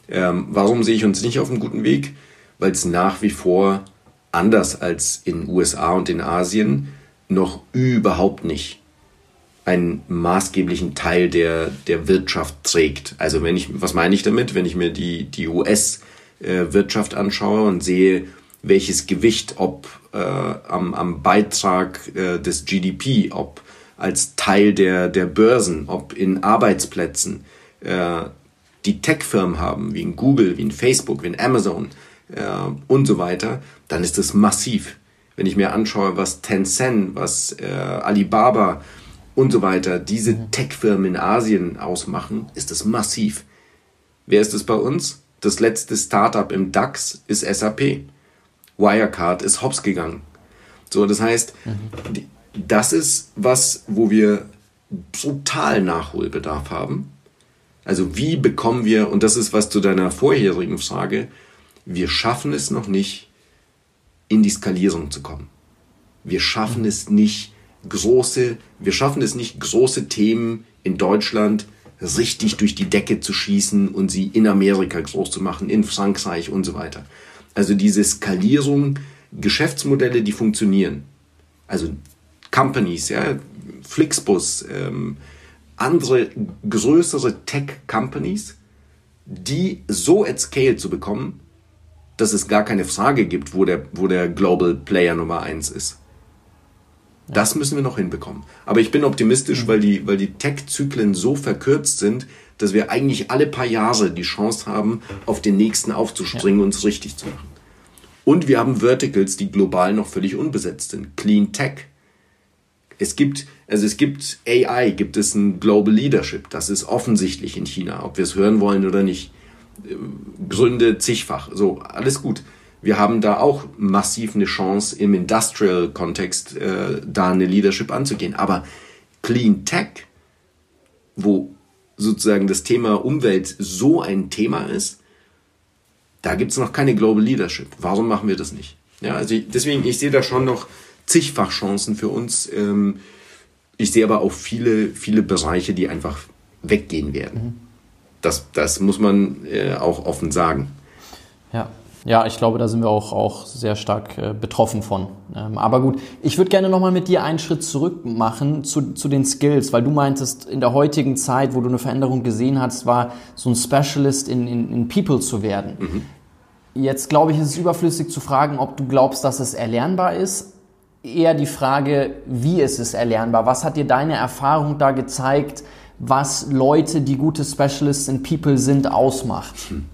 Ähm, warum sehe ich uns nicht auf einem guten Weg? Weil es nach wie vor anders als in USA und in Asien noch überhaupt nicht einen maßgeblichen Teil der, der Wirtschaft trägt. Also wenn ich, was meine ich damit? Wenn ich mir die, die US-Wirtschaft anschaue und sehe, welches Gewicht, ob äh, am, am Beitrag äh, des GDP, ob als Teil der, der Börsen, ob in Arbeitsplätzen, äh, die Tech-Firmen haben, wie in Google, wie in Facebook, wie in Amazon äh, und so weiter, dann ist das massiv. Wenn ich mir anschaue, was Tencent, was äh, Alibaba und so weiter, diese. Tech-Firmen in Asien ausmachen, ist das massiv. Wer ist es bei uns? Das letzte Startup im DAX ist SAP. Wirecard ist hops gegangen. So, das heißt, mhm. das ist was, wo wir brutal Nachholbedarf haben. Also wie bekommen wir, und das ist was zu deiner vorherigen Frage, wir schaffen es noch nicht, in die Skalierung zu kommen. Wir schaffen mhm. es nicht, große, wir schaffen es nicht, große Themen in Deutschland richtig durch die Decke zu schießen und sie in Amerika groß zu machen, in Frankreich und so weiter. Also diese Skalierung, Geschäftsmodelle, die funktionieren. Also Companies, ja, Flixbus, ähm, andere größere Tech-Companies, die so at Scale zu bekommen, dass es gar keine Frage gibt, wo der, wo der Global Player Nummer eins ist. Das müssen wir noch hinbekommen. Aber ich bin optimistisch, weil die, weil die Tech-Zyklen so verkürzt sind, dass wir eigentlich alle paar Jahre die Chance haben, auf den nächsten aufzuspringen und es richtig zu machen. Und wir haben Verticals, die global noch völlig unbesetzt sind. Clean Tech. Es gibt, also es gibt AI, gibt es ein Global Leadership. Das ist offensichtlich in China, ob wir es hören wollen oder nicht. Gründe zigfach. So, alles gut wir haben da auch massiv eine Chance im Industrial-Kontext äh, da eine Leadership anzugehen. Aber Clean Tech, wo sozusagen das Thema Umwelt so ein Thema ist, da gibt es noch keine Global Leadership. Warum machen wir das nicht? Ja, also ich, deswegen, ich sehe da schon noch zigfach Chancen für uns. Ähm, ich sehe aber auch viele, viele Bereiche, die einfach weggehen werden. Mhm. Das, das muss man äh, auch offen sagen.
Ja, ja, ich glaube, da sind wir auch, auch sehr stark äh, betroffen von. Ähm, aber gut, ich würde gerne nochmal mit dir einen Schritt zurück machen zu, zu den Skills, weil du meintest, in der heutigen Zeit, wo du eine Veränderung gesehen hast, war so ein Specialist in, in, in People zu werden. Mhm. Jetzt glaube ich, ist es überflüssig zu fragen, ob du glaubst, dass es erlernbar ist eher die Frage, wie ist es erlernbar? Was hat dir deine Erfahrung da gezeigt, was Leute, die gute Specialists in People sind, ausmacht? Hm.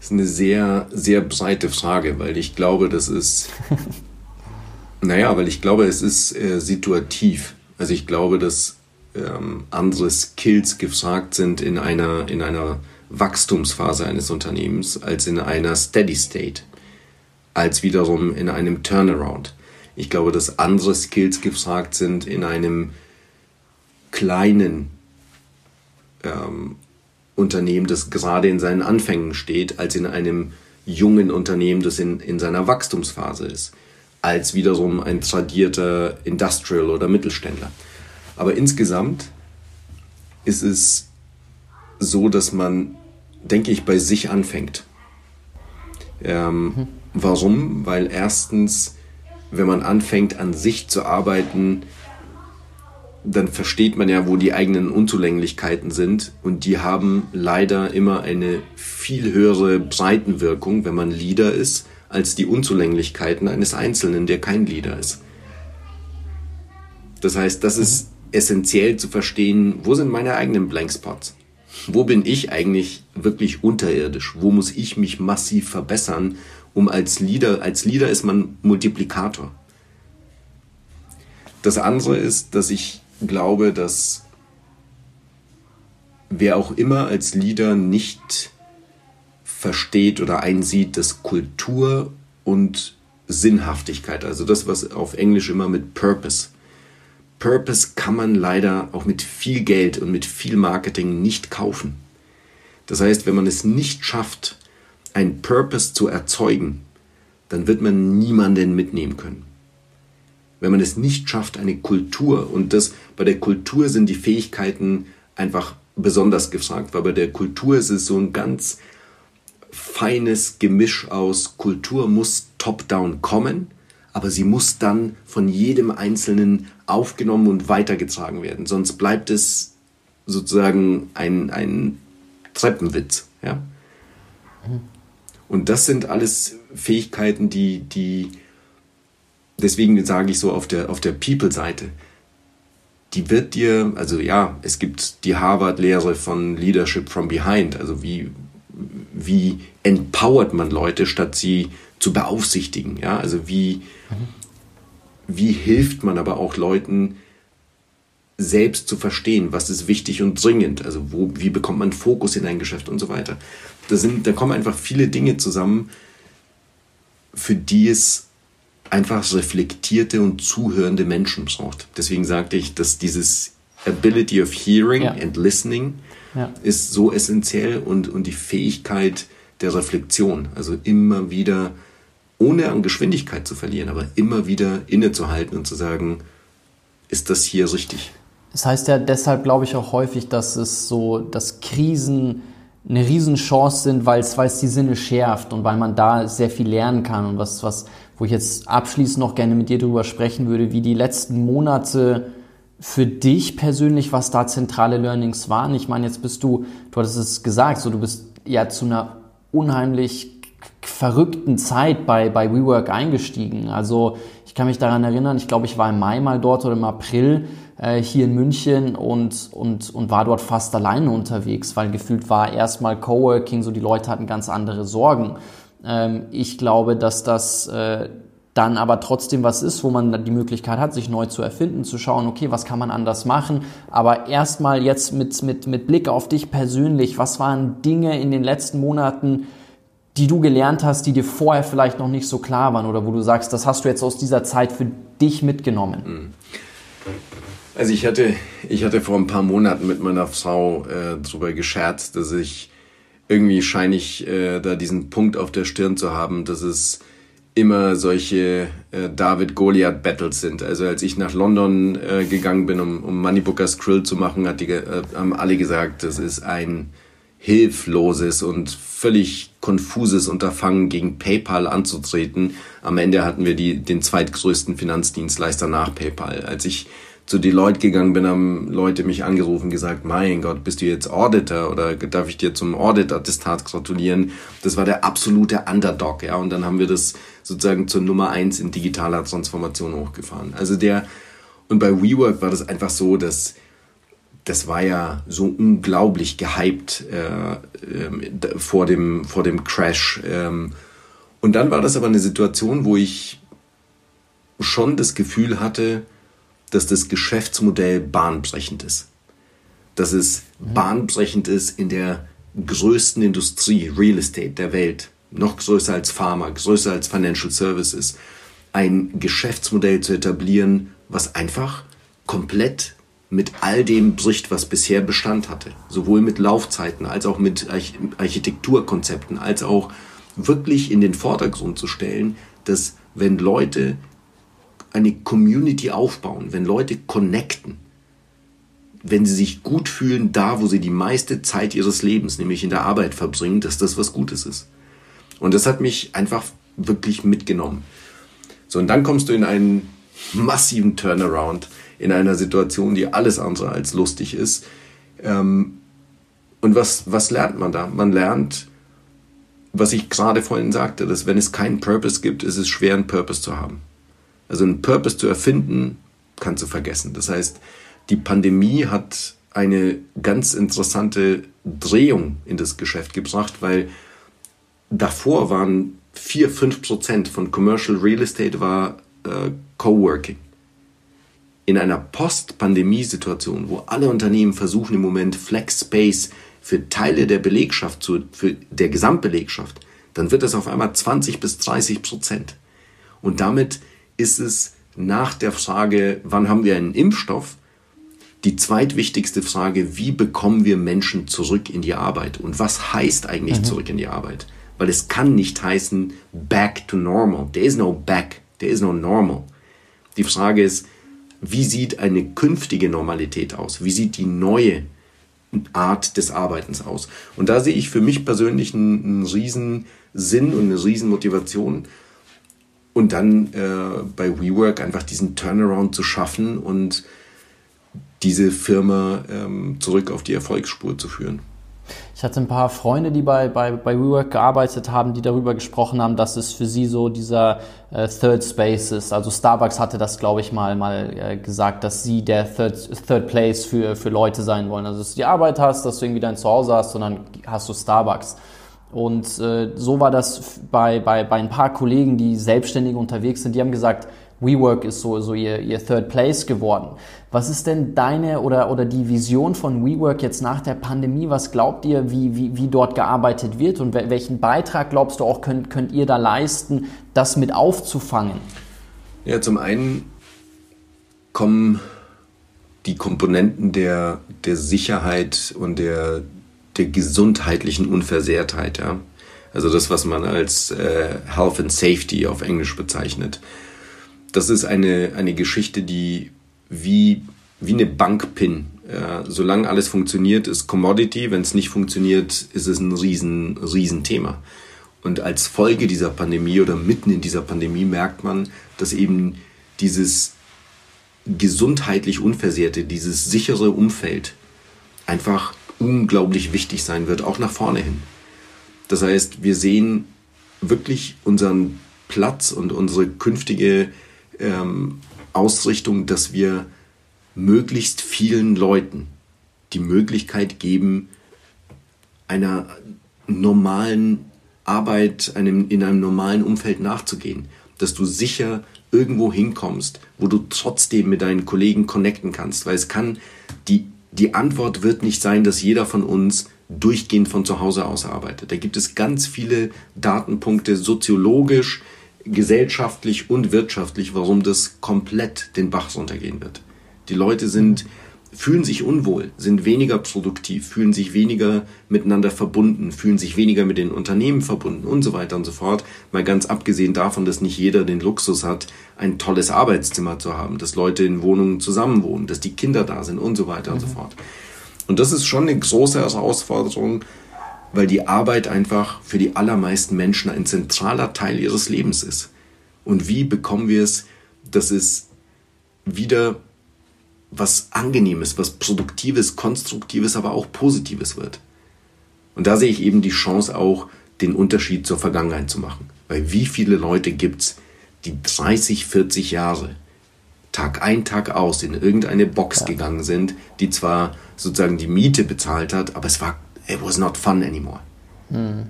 Das ist eine sehr, sehr breite Frage, weil ich glaube, das ist, naja, weil ich glaube, es ist äh, situativ. Also ich glaube, dass ähm, andere Skills gefragt sind in einer, in einer Wachstumsphase eines Unternehmens als in einer Steady State, als wiederum in einem Turnaround. Ich glaube, dass andere Skills gefragt sind in einem kleinen ähm, Unternehmen, das gerade in seinen Anfängen steht, als in einem jungen Unternehmen, das in, in seiner Wachstumsphase ist, als wiederum ein tradierter Industrial oder Mittelständler. Aber insgesamt ist es so, dass man, denke ich, bei sich anfängt. Ähm, mhm. Warum? Weil erstens, wenn man anfängt, an sich zu arbeiten, dann versteht man ja, wo die eigenen Unzulänglichkeiten sind. Und die haben leider immer eine viel höhere Breitenwirkung, wenn man Leader ist, als die Unzulänglichkeiten eines Einzelnen, der kein Leader ist. Das heißt, das ist essentiell zu verstehen, wo sind meine eigenen Blankspots? Wo bin ich eigentlich wirklich unterirdisch? Wo muss ich mich massiv verbessern, um als Leader, als Leader ist man Multiplikator. Das andere ist, dass ich glaube, dass wer auch immer als Leader nicht versteht oder einsieht, dass Kultur und Sinnhaftigkeit, also das, was auf Englisch immer mit Purpose, Purpose kann man leider auch mit viel Geld und mit viel Marketing nicht kaufen. Das heißt, wenn man es nicht schafft, ein Purpose zu erzeugen, dann wird man niemanden mitnehmen können wenn man es nicht schafft, eine Kultur, und das bei der Kultur sind die Fähigkeiten einfach besonders gefragt, weil bei der Kultur ist es so ein ganz feines Gemisch aus Kultur muss top-down kommen, aber sie muss dann von jedem Einzelnen aufgenommen und weitergetragen werden. Sonst bleibt es sozusagen ein, ein Treppenwitz. Ja? Und das sind alles Fähigkeiten, die, die deswegen sage ich so auf der, auf der People-Seite, die wird dir, also ja, es gibt die Harvard-Lehre von Leadership from Behind, also wie, wie empowert man Leute, statt sie zu beaufsichtigen, ja, also wie, wie hilft man aber auch Leuten, selbst zu verstehen, was ist wichtig und dringend, also wo, wie bekommt man Fokus in ein Geschäft und so weiter. Da, sind, da kommen einfach viele Dinge zusammen, für die es einfach reflektierte und zuhörende Menschen braucht. Deswegen sagte ich, dass dieses Ability of Hearing ja. and Listening ja. ist so essentiell und, und die Fähigkeit der Reflexion. Also immer wieder, ohne an Geschwindigkeit zu verlieren, aber immer wieder innezuhalten und zu sagen, ist das hier richtig?
Das heißt ja deshalb, glaube ich, auch häufig, dass es so, dass Krisen eine Riesenchance sind, weil es, weil es die Sinne schärft und weil man da sehr viel lernen kann und was, was, wo ich jetzt abschließend noch gerne mit dir darüber sprechen würde, wie die letzten Monate für dich persönlich, was da zentrale Learnings waren. Ich meine, jetzt bist du, du hattest es gesagt, so du bist ja zu einer unheimlich verrückten Zeit bei, bei WeWork eingestiegen. Also ich kann mich daran erinnern, ich glaube, ich war im Mai mal dort oder im April äh, hier in München und, und, und war dort fast alleine unterwegs, weil gefühlt war erstmal Coworking, so die Leute hatten ganz andere Sorgen. Ähm, ich glaube, dass das äh, dann aber trotzdem was ist, wo man die Möglichkeit hat, sich neu zu erfinden, zu schauen, okay, was kann man anders machen. Aber erstmal jetzt mit, mit, mit Blick auf dich persönlich, was waren Dinge in den letzten Monaten, die du gelernt hast, die dir vorher vielleicht noch nicht so klar waren oder wo du sagst, das hast du jetzt aus dieser Zeit für dich mitgenommen? Mhm.
Also ich hatte, ich hatte vor ein paar Monaten mit meiner Frau äh, darüber gescherzt, dass ich irgendwie scheine ich äh, da diesen Punkt auf der Stirn zu haben, dass es immer solche äh, David-Goliath-Battles sind. Also als ich nach London äh, gegangen bin, um, um Moneybookers Krill zu machen, hat die, äh, haben alle gesagt, das ist ein hilfloses und völlig konfuses Unterfangen gegen PayPal anzutreten. Am Ende hatten wir die, den zweitgrößten Finanzdienstleister nach PayPal. Als ich zu Deloitte gegangen bin, haben Leute mich angerufen gesagt, mein Gott, bist du jetzt Auditor oder darf ich dir zum Audit-Attestat gratulieren? Das war der absolute Underdog, ja. Und dann haben wir das sozusagen zur Nummer eins in digitaler Transformation hochgefahren. Also der, und bei WeWork war das einfach so, dass das war ja so unglaublich gehypt äh, äh, vor, dem, vor dem Crash. Ähm, und dann war das aber eine Situation, wo ich schon das Gefühl hatte, dass das Geschäftsmodell bahnbrechend ist. Dass es mhm. bahnbrechend ist in der größten Industrie, Real Estate der Welt, noch größer als Pharma, größer als Financial Services, ein Geschäftsmodell zu etablieren, was einfach komplett mit all dem bricht, was bisher Bestand hatte. Sowohl mit Laufzeiten als auch mit Architekturkonzepten, als auch wirklich in den Vordergrund zu stellen, dass wenn Leute eine Community aufbauen, wenn Leute connecten, wenn sie sich gut fühlen, da wo sie die meiste Zeit ihres Lebens, nämlich in der Arbeit verbringen, dass das was Gutes ist. Und das hat mich einfach wirklich mitgenommen. So, und dann kommst du in einen massiven Turnaround, in einer Situation, die alles andere als lustig ist. Ähm, und was, was lernt man da? Man lernt, was ich gerade vorhin sagte, dass wenn es keinen Purpose gibt, ist es schwer, einen Purpose zu haben. Also einen Purpose zu erfinden, kannst du vergessen. Das heißt, die Pandemie hat eine ganz interessante Drehung in das Geschäft gebracht, weil davor waren 4, 5 Prozent von Commercial Real Estate war äh, Coworking. In einer Post-Pandemie-Situation, wo alle Unternehmen versuchen im Moment Flex Space für Teile der Belegschaft, zu, für der Gesamtbelegschaft, dann wird das auf einmal 20 bis 30 Prozent. Und damit ist es nach der Frage, wann haben wir einen Impfstoff, die zweitwichtigste Frage, wie bekommen wir Menschen zurück in die Arbeit und was heißt eigentlich mhm. zurück in die Arbeit? Weil es kann nicht heißen back to normal. There is no back, there is no normal. Die Frage ist, wie sieht eine künftige Normalität aus? Wie sieht die neue Art des Arbeitens aus? Und da sehe ich für mich persönlich einen, einen riesen Sinn und eine riesen Motivation, und dann äh, bei WeWork einfach diesen Turnaround zu schaffen und diese Firma ähm, zurück auf die Erfolgsspur zu führen.
Ich hatte ein paar Freunde, die bei, bei, bei WeWork gearbeitet haben, die darüber gesprochen haben, dass es für sie so dieser äh, Third Space ist. Also Starbucks hatte das, glaube ich, mal, mal äh, gesagt, dass sie der Third, Third Place für, für Leute sein wollen. Also dass du die Arbeit hast, dass du irgendwie dein Zuhause hast, sondern hast du Starbucks. Und äh, so war das bei, bei, bei ein paar Kollegen, die selbstständig unterwegs sind, die haben gesagt, WeWork ist so, so ihr, ihr Third Place geworden. Was ist denn deine oder, oder die Vision von WeWork jetzt nach der Pandemie? Was glaubt ihr, wie, wie, wie dort gearbeitet wird und welchen Beitrag glaubst du auch könnt, könnt ihr da leisten, das mit aufzufangen?
Ja, zum einen kommen die Komponenten der, der Sicherheit und der, der gesundheitlichen Unversehrtheit, ja. Also das, was man als äh, Health and Safety auf Englisch bezeichnet. Das ist eine, eine Geschichte, die wie, wie eine Bankpin. Ja, solange alles funktioniert, ist Commodity. Wenn es nicht funktioniert, ist es ein riesen, riesen. Und als Folge dieser Pandemie oder mitten in dieser Pandemie merkt man, dass eben dieses gesundheitlich Unversehrte, dieses sichere Umfeld einfach unglaublich wichtig sein wird, auch nach vorne hin. Das heißt, wir sehen wirklich unseren Platz und unsere künftige ähm, Ausrichtung, dass wir möglichst vielen Leuten die Möglichkeit geben, einer normalen Arbeit, einem, in einem normalen Umfeld nachzugehen. Dass du sicher irgendwo hinkommst, wo du trotzdem mit deinen Kollegen connecten kannst. Weil es kann die die Antwort wird nicht sein, dass jeder von uns durchgehend von zu Hause aus arbeitet. Da gibt es ganz viele Datenpunkte soziologisch, gesellschaftlich und wirtschaftlich, warum das komplett den Bach runtergehen wird. Die Leute sind fühlen sich unwohl, sind weniger produktiv, fühlen sich weniger miteinander verbunden, fühlen sich weniger mit den Unternehmen verbunden und so weiter und so fort. Mal ganz abgesehen davon, dass nicht jeder den Luxus hat, ein tolles Arbeitszimmer zu haben, dass Leute in Wohnungen zusammenwohnen, dass die Kinder da sind und so weiter mhm. und so mhm. fort. Und das ist schon eine große Herausforderung, weil die Arbeit einfach für die allermeisten Menschen ein zentraler Teil ihres Lebens ist. Und wie bekommen wir es, dass es wieder was Angenehmes, was Produktives, Konstruktives, aber auch Positives wird. Und da sehe ich eben die Chance auch, den Unterschied zur Vergangenheit zu machen. Weil wie viele Leute gibt's, die 30, 40 Jahre Tag ein, Tag aus in irgendeine Box ja. gegangen sind, die zwar sozusagen die Miete bezahlt hat, aber es war, it was not fun anymore. Mhm.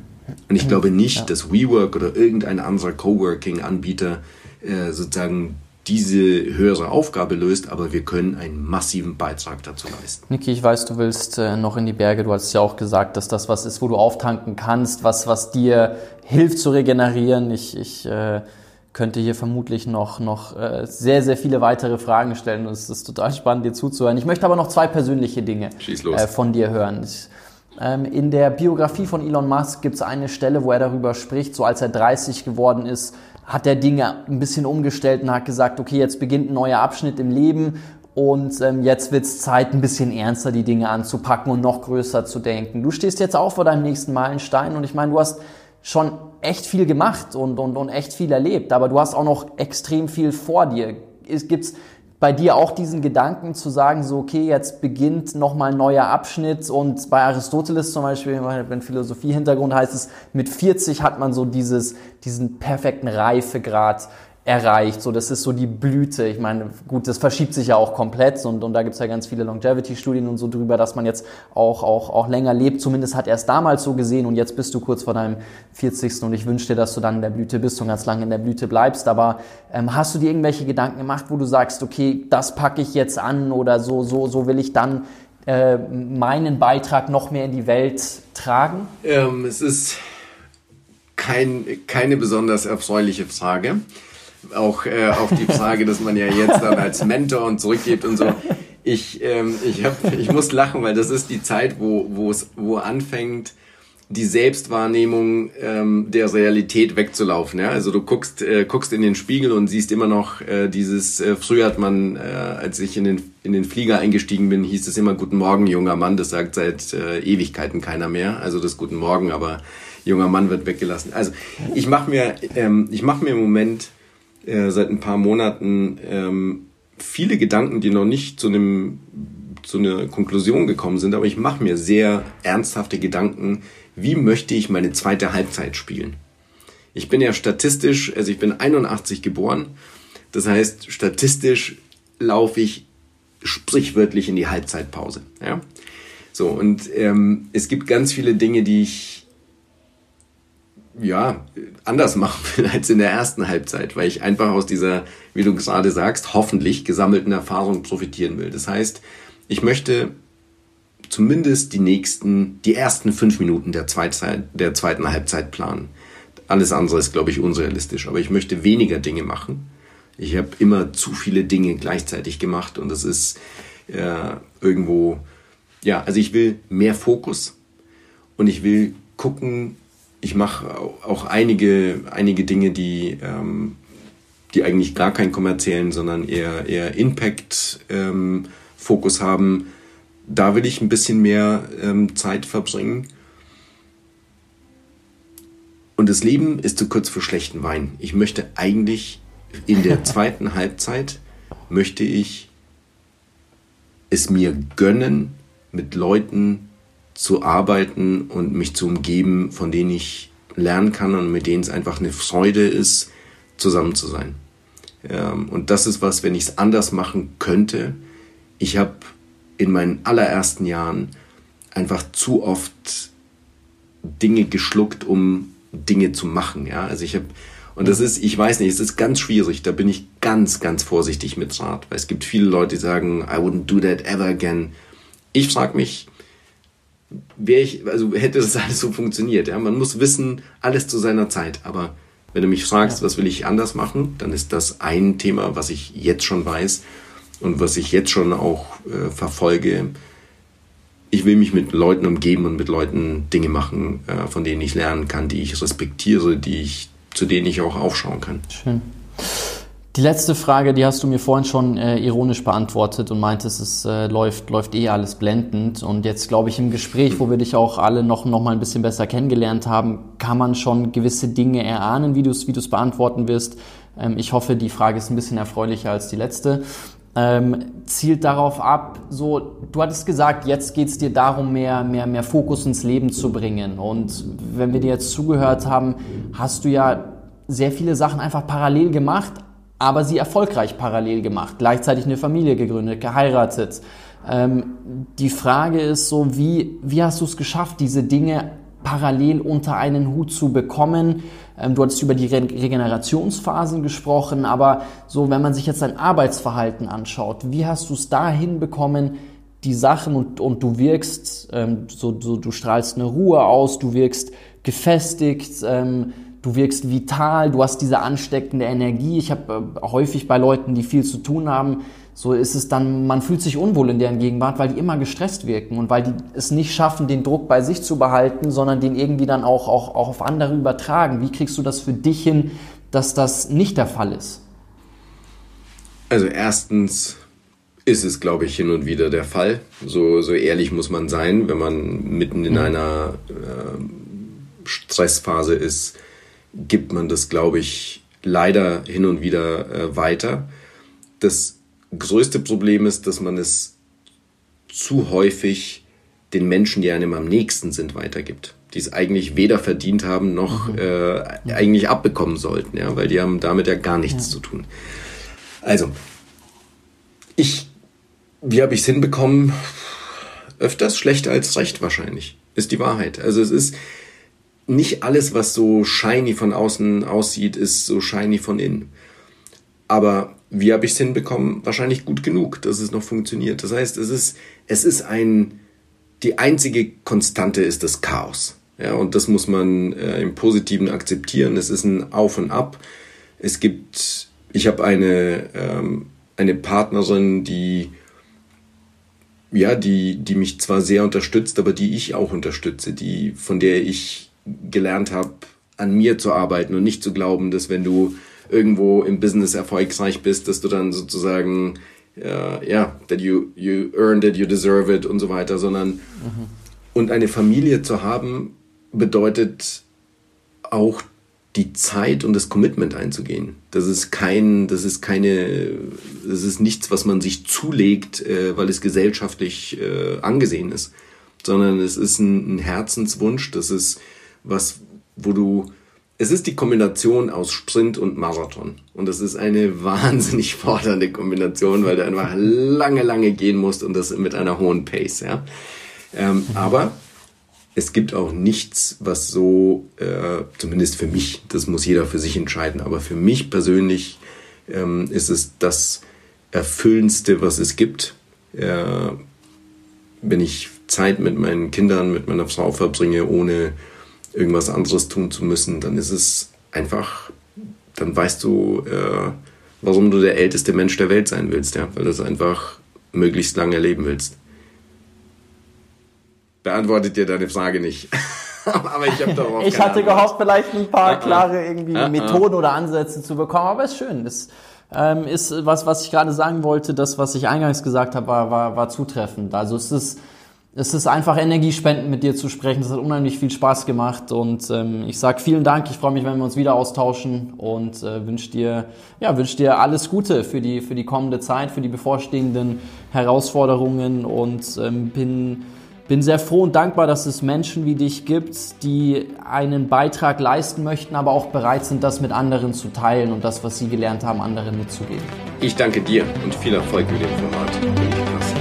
Und ich glaube nicht, ja. dass WeWork oder irgendein anderer Coworking-Anbieter äh, sozusagen diese höhere Aufgabe löst, aber wir können einen massiven Beitrag dazu leisten.
Niki, ich weiß, du willst äh, noch in die Berge. Du hast ja auch gesagt, dass das was ist, wo du auftanken kannst, was, was dir hilft zu regenerieren. Ich, ich äh, könnte hier vermutlich noch, noch äh, sehr, sehr viele weitere Fragen stellen. Es ist total spannend, dir zuzuhören. Ich möchte aber noch zwei persönliche Dinge äh, von dir hören. Ich, ähm, in der Biografie von Elon Musk gibt es eine Stelle, wo er darüber spricht, so als er 30 geworden ist, hat er Dinge ein bisschen umgestellt und hat gesagt, okay, jetzt beginnt ein neuer Abschnitt im Leben und ähm, jetzt wird es Zeit, ein bisschen ernster die Dinge anzupacken und noch größer zu denken. Du stehst jetzt auch vor deinem nächsten Meilenstein und ich meine, du hast schon echt viel gemacht und, und, und echt viel erlebt, aber du hast auch noch extrem viel vor dir. Es bei dir auch diesen Gedanken zu sagen, so okay, jetzt beginnt nochmal ein neuer Abschnitt und bei Aristoteles zum Beispiel, wenn Philosophie-Hintergrund heißt es, mit 40 hat man so dieses, diesen perfekten Reifegrad erreicht. So, das ist so die Blüte. Ich meine, gut, das verschiebt sich ja auch komplett und, und da gibt's ja ganz viele Longevity-Studien und so drüber, dass man jetzt auch, auch, auch länger lebt. Zumindest hat er es damals so gesehen und jetzt bist du kurz vor deinem 40. und ich wünsche dir, dass du dann in der Blüte bist und ganz lange in der Blüte bleibst. Aber ähm, hast du dir irgendwelche Gedanken gemacht, wo du sagst, okay, das packe ich jetzt an oder so, so, so will ich dann äh, meinen Beitrag noch mehr in die Welt tragen?
Ähm, es ist kein, keine besonders erfreuliche Frage auch, äh, auch die Frage, dass man ja jetzt dann als Mentor und zurückgibt und so. Ich, ähm, ich, hab, ich muss lachen, weil das ist die Zeit, wo, wo wo anfängt, die Selbstwahrnehmung ähm, der Realität wegzulaufen. Ja? Also du guckst, äh, guckst in den Spiegel und siehst immer noch äh, dieses, äh, früher hat man, äh, als ich in den, in den Flieger eingestiegen bin, hieß es immer Guten Morgen, junger Mann. Das sagt seit äh, Ewigkeiten keiner mehr. Also das Guten Morgen, aber junger Mann wird weggelassen. Also ich mache mir, ähm, mach mir im Moment äh, seit ein paar Monaten ähm, viele Gedanken, die noch nicht zu einem zu einer Konklusion gekommen sind, aber ich mache mir sehr ernsthafte Gedanken, wie möchte ich meine zweite Halbzeit spielen. Ich bin ja statistisch, also ich bin 81 geboren, das heißt statistisch laufe ich sprichwörtlich in die Halbzeitpause. Ja? So, und ähm, es gibt ganz viele Dinge, die ich ja, anders machen will als in der ersten Halbzeit, weil ich einfach aus dieser, wie du gerade sagst, hoffentlich gesammelten Erfahrung profitieren will. Das heißt, ich möchte zumindest die nächsten, die ersten fünf Minuten der, Zweitzeit, der zweiten Halbzeit planen. Alles andere ist, glaube ich, unrealistisch, aber ich möchte weniger Dinge machen. Ich habe immer zu viele Dinge gleichzeitig gemacht und das ist äh, irgendwo, ja, also ich will mehr Fokus und ich will gucken, ich mache auch einige, einige Dinge, die, ähm, die eigentlich gar keinen kommerziellen, sondern eher, eher Impact-Fokus ähm, haben. Da will ich ein bisschen mehr ähm, Zeit verbringen. Und das Leben ist zu kurz für schlechten Wein. Ich möchte eigentlich in der zweiten Halbzeit, möchte ich es mir gönnen, mit Leuten zu arbeiten und mich zu umgeben, von denen ich lernen kann und mit denen es einfach eine Freude ist, zusammen zu sein. Ähm, und das ist was, wenn ich es anders machen könnte. Ich habe in meinen allerersten Jahren einfach zu oft Dinge geschluckt, um Dinge zu machen. Ja, also ich habe und das ist, ich weiß nicht, es ist ganz schwierig. Da bin ich ganz, ganz vorsichtig mit Rat, weil es gibt viele Leute, die sagen, I wouldn't do that ever again. Ich frage mich, wäre ich, also hätte das alles so funktioniert. Ja? Man muss wissen, alles zu seiner Zeit. Aber wenn du mich fragst, ja. was will ich anders machen, dann ist das ein Thema, was ich jetzt schon weiß und was ich jetzt schon auch äh, verfolge. Ich will mich mit Leuten umgeben und mit Leuten Dinge machen, äh, von denen ich lernen kann, die ich respektiere, die ich, zu denen ich auch aufschauen kann.
Schön. Die letzte Frage, die hast du mir vorhin schon äh, ironisch beantwortet und meintest, es äh, läuft, läuft eh alles blendend. Und jetzt glaube ich im Gespräch, wo wir dich auch alle noch, noch mal ein bisschen besser kennengelernt haben, kann man schon gewisse Dinge erahnen, wie du es wie beantworten wirst. Ähm, ich hoffe, die Frage ist ein bisschen erfreulicher als die letzte. Ähm, zielt darauf ab, so, du hattest gesagt, jetzt geht es dir darum, mehr, mehr, mehr Fokus ins Leben zu bringen. Und wenn wir dir jetzt zugehört haben, hast du ja sehr viele Sachen einfach parallel gemacht, aber sie erfolgreich parallel gemacht, gleichzeitig eine Familie gegründet, geheiratet. Ähm, die Frage ist so, wie, wie hast du es geschafft, diese Dinge parallel unter einen Hut zu bekommen? Ähm, du hattest über die Re Regenerationsphasen gesprochen, aber so, wenn man sich jetzt dein Arbeitsverhalten anschaut, wie hast du es da hinbekommen, die Sachen und, und du wirkst, ähm, so, so, du strahlst eine Ruhe aus, du wirkst gefestigt, ähm, du wirkst vital, du hast diese ansteckende Energie. Ich habe äh, häufig bei Leuten, die viel zu tun haben, so ist es dann, man fühlt sich unwohl in deren Gegenwart, weil die immer gestresst wirken und weil die es nicht schaffen, den Druck bei sich zu behalten, sondern den irgendwie dann auch, auch, auch auf andere übertragen. Wie kriegst du das für dich hin, dass das nicht der Fall ist?
Also erstens ist es, glaube ich, hin und wieder der Fall. So, so ehrlich muss man sein, wenn man mitten in mhm. einer äh, Stressphase ist, gibt man das, glaube ich, leider hin und wieder äh, weiter. Das größte Problem ist, dass man es zu häufig den Menschen, die einem am nächsten sind, weitergibt. Die es eigentlich weder verdient haben noch mhm. äh, eigentlich abbekommen sollten, ja, weil die haben damit ja gar nichts ja. zu tun. Also, ich, wie habe ich es hinbekommen? Öfters schlechter als recht wahrscheinlich, ist die Wahrheit. Also es ist, nicht alles, was so shiny von außen aussieht, ist so shiny von innen. Aber wie habe ich es hinbekommen? Wahrscheinlich gut genug, dass es noch funktioniert. Das heißt, es ist, es ist ein, die einzige Konstante ist das Chaos. Ja, und das muss man äh, im Positiven akzeptieren. Es ist ein Auf und Ab. Es gibt, ich habe eine, ähm, eine Partnerin, die, ja, die, die mich zwar sehr unterstützt, aber die ich auch unterstütze, die, von der ich gelernt habe, an mir zu arbeiten und nicht zu glauben, dass wenn du irgendwo im Business erfolgreich bist, dass du dann sozusagen ja, yeah, that you you earned it, you deserve it und so weiter, sondern mhm. und eine Familie zu haben bedeutet auch die Zeit und das Commitment einzugehen. Das ist kein, das ist keine, das ist nichts, was man sich zulegt, äh, weil es gesellschaftlich äh, angesehen ist, sondern es ist ein, ein Herzenswunsch. Das ist was, wo du, es ist die Kombination aus Sprint und Marathon. Und das ist eine wahnsinnig fordernde Kombination, weil du einfach lange, lange gehen musst und das mit einer hohen Pace, ja. Ähm, aber es gibt auch nichts, was so, äh, zumindest für mich, das muss jeder für sich entscheiden, aber für mich persönlich ähm, ist es das Erfüllendste, was es gibt. Äh, wenn ich Zeit mit meinen Kindern, mit meiner Frau verbringe, ohne irgendwas anderes tun zu müssen, dann ist es einfach, dann weißt du, äh, warum du der älteste Mensch der Welt sein willst, ja, weil du es einfach möglichst lange leben willst. Beantwortet dir deine Frage nicht.
aber ich habe darauf Ich hatte gehofft, vielleicht ein paar uh klare irgendwie uh Methoden oder Ansätze zu bekommen, aber ist schön. Das ähm, ist was, was ich gerade sagen wollte, das, was ich eingangs gesagt habe, war, war, war zutreffend. Also es ist es ist einfach energiespendend, mit dir zu sprechen. Es hat unheimlich viel Spaß gemacht und ähm, ich sage vielen Dank. Ich freue mich, wenn wir uns wieder austauschen und äh, wünsche dir, ja, wünsch dir alles Gute für die, für die kommende Zeit, für die bevorstehenden Herausforderungen und ähm, bin, bin sehr froh und dankbar, dass es Menschen wie dich gibt, die einen Beitrag leisten möchten, aber auch bereit sind, das mit anderen zu teilen und das, was sie gelernt haben, anderen mitzugeben.
Ich danke dir und viel Erfolg mit dem Format.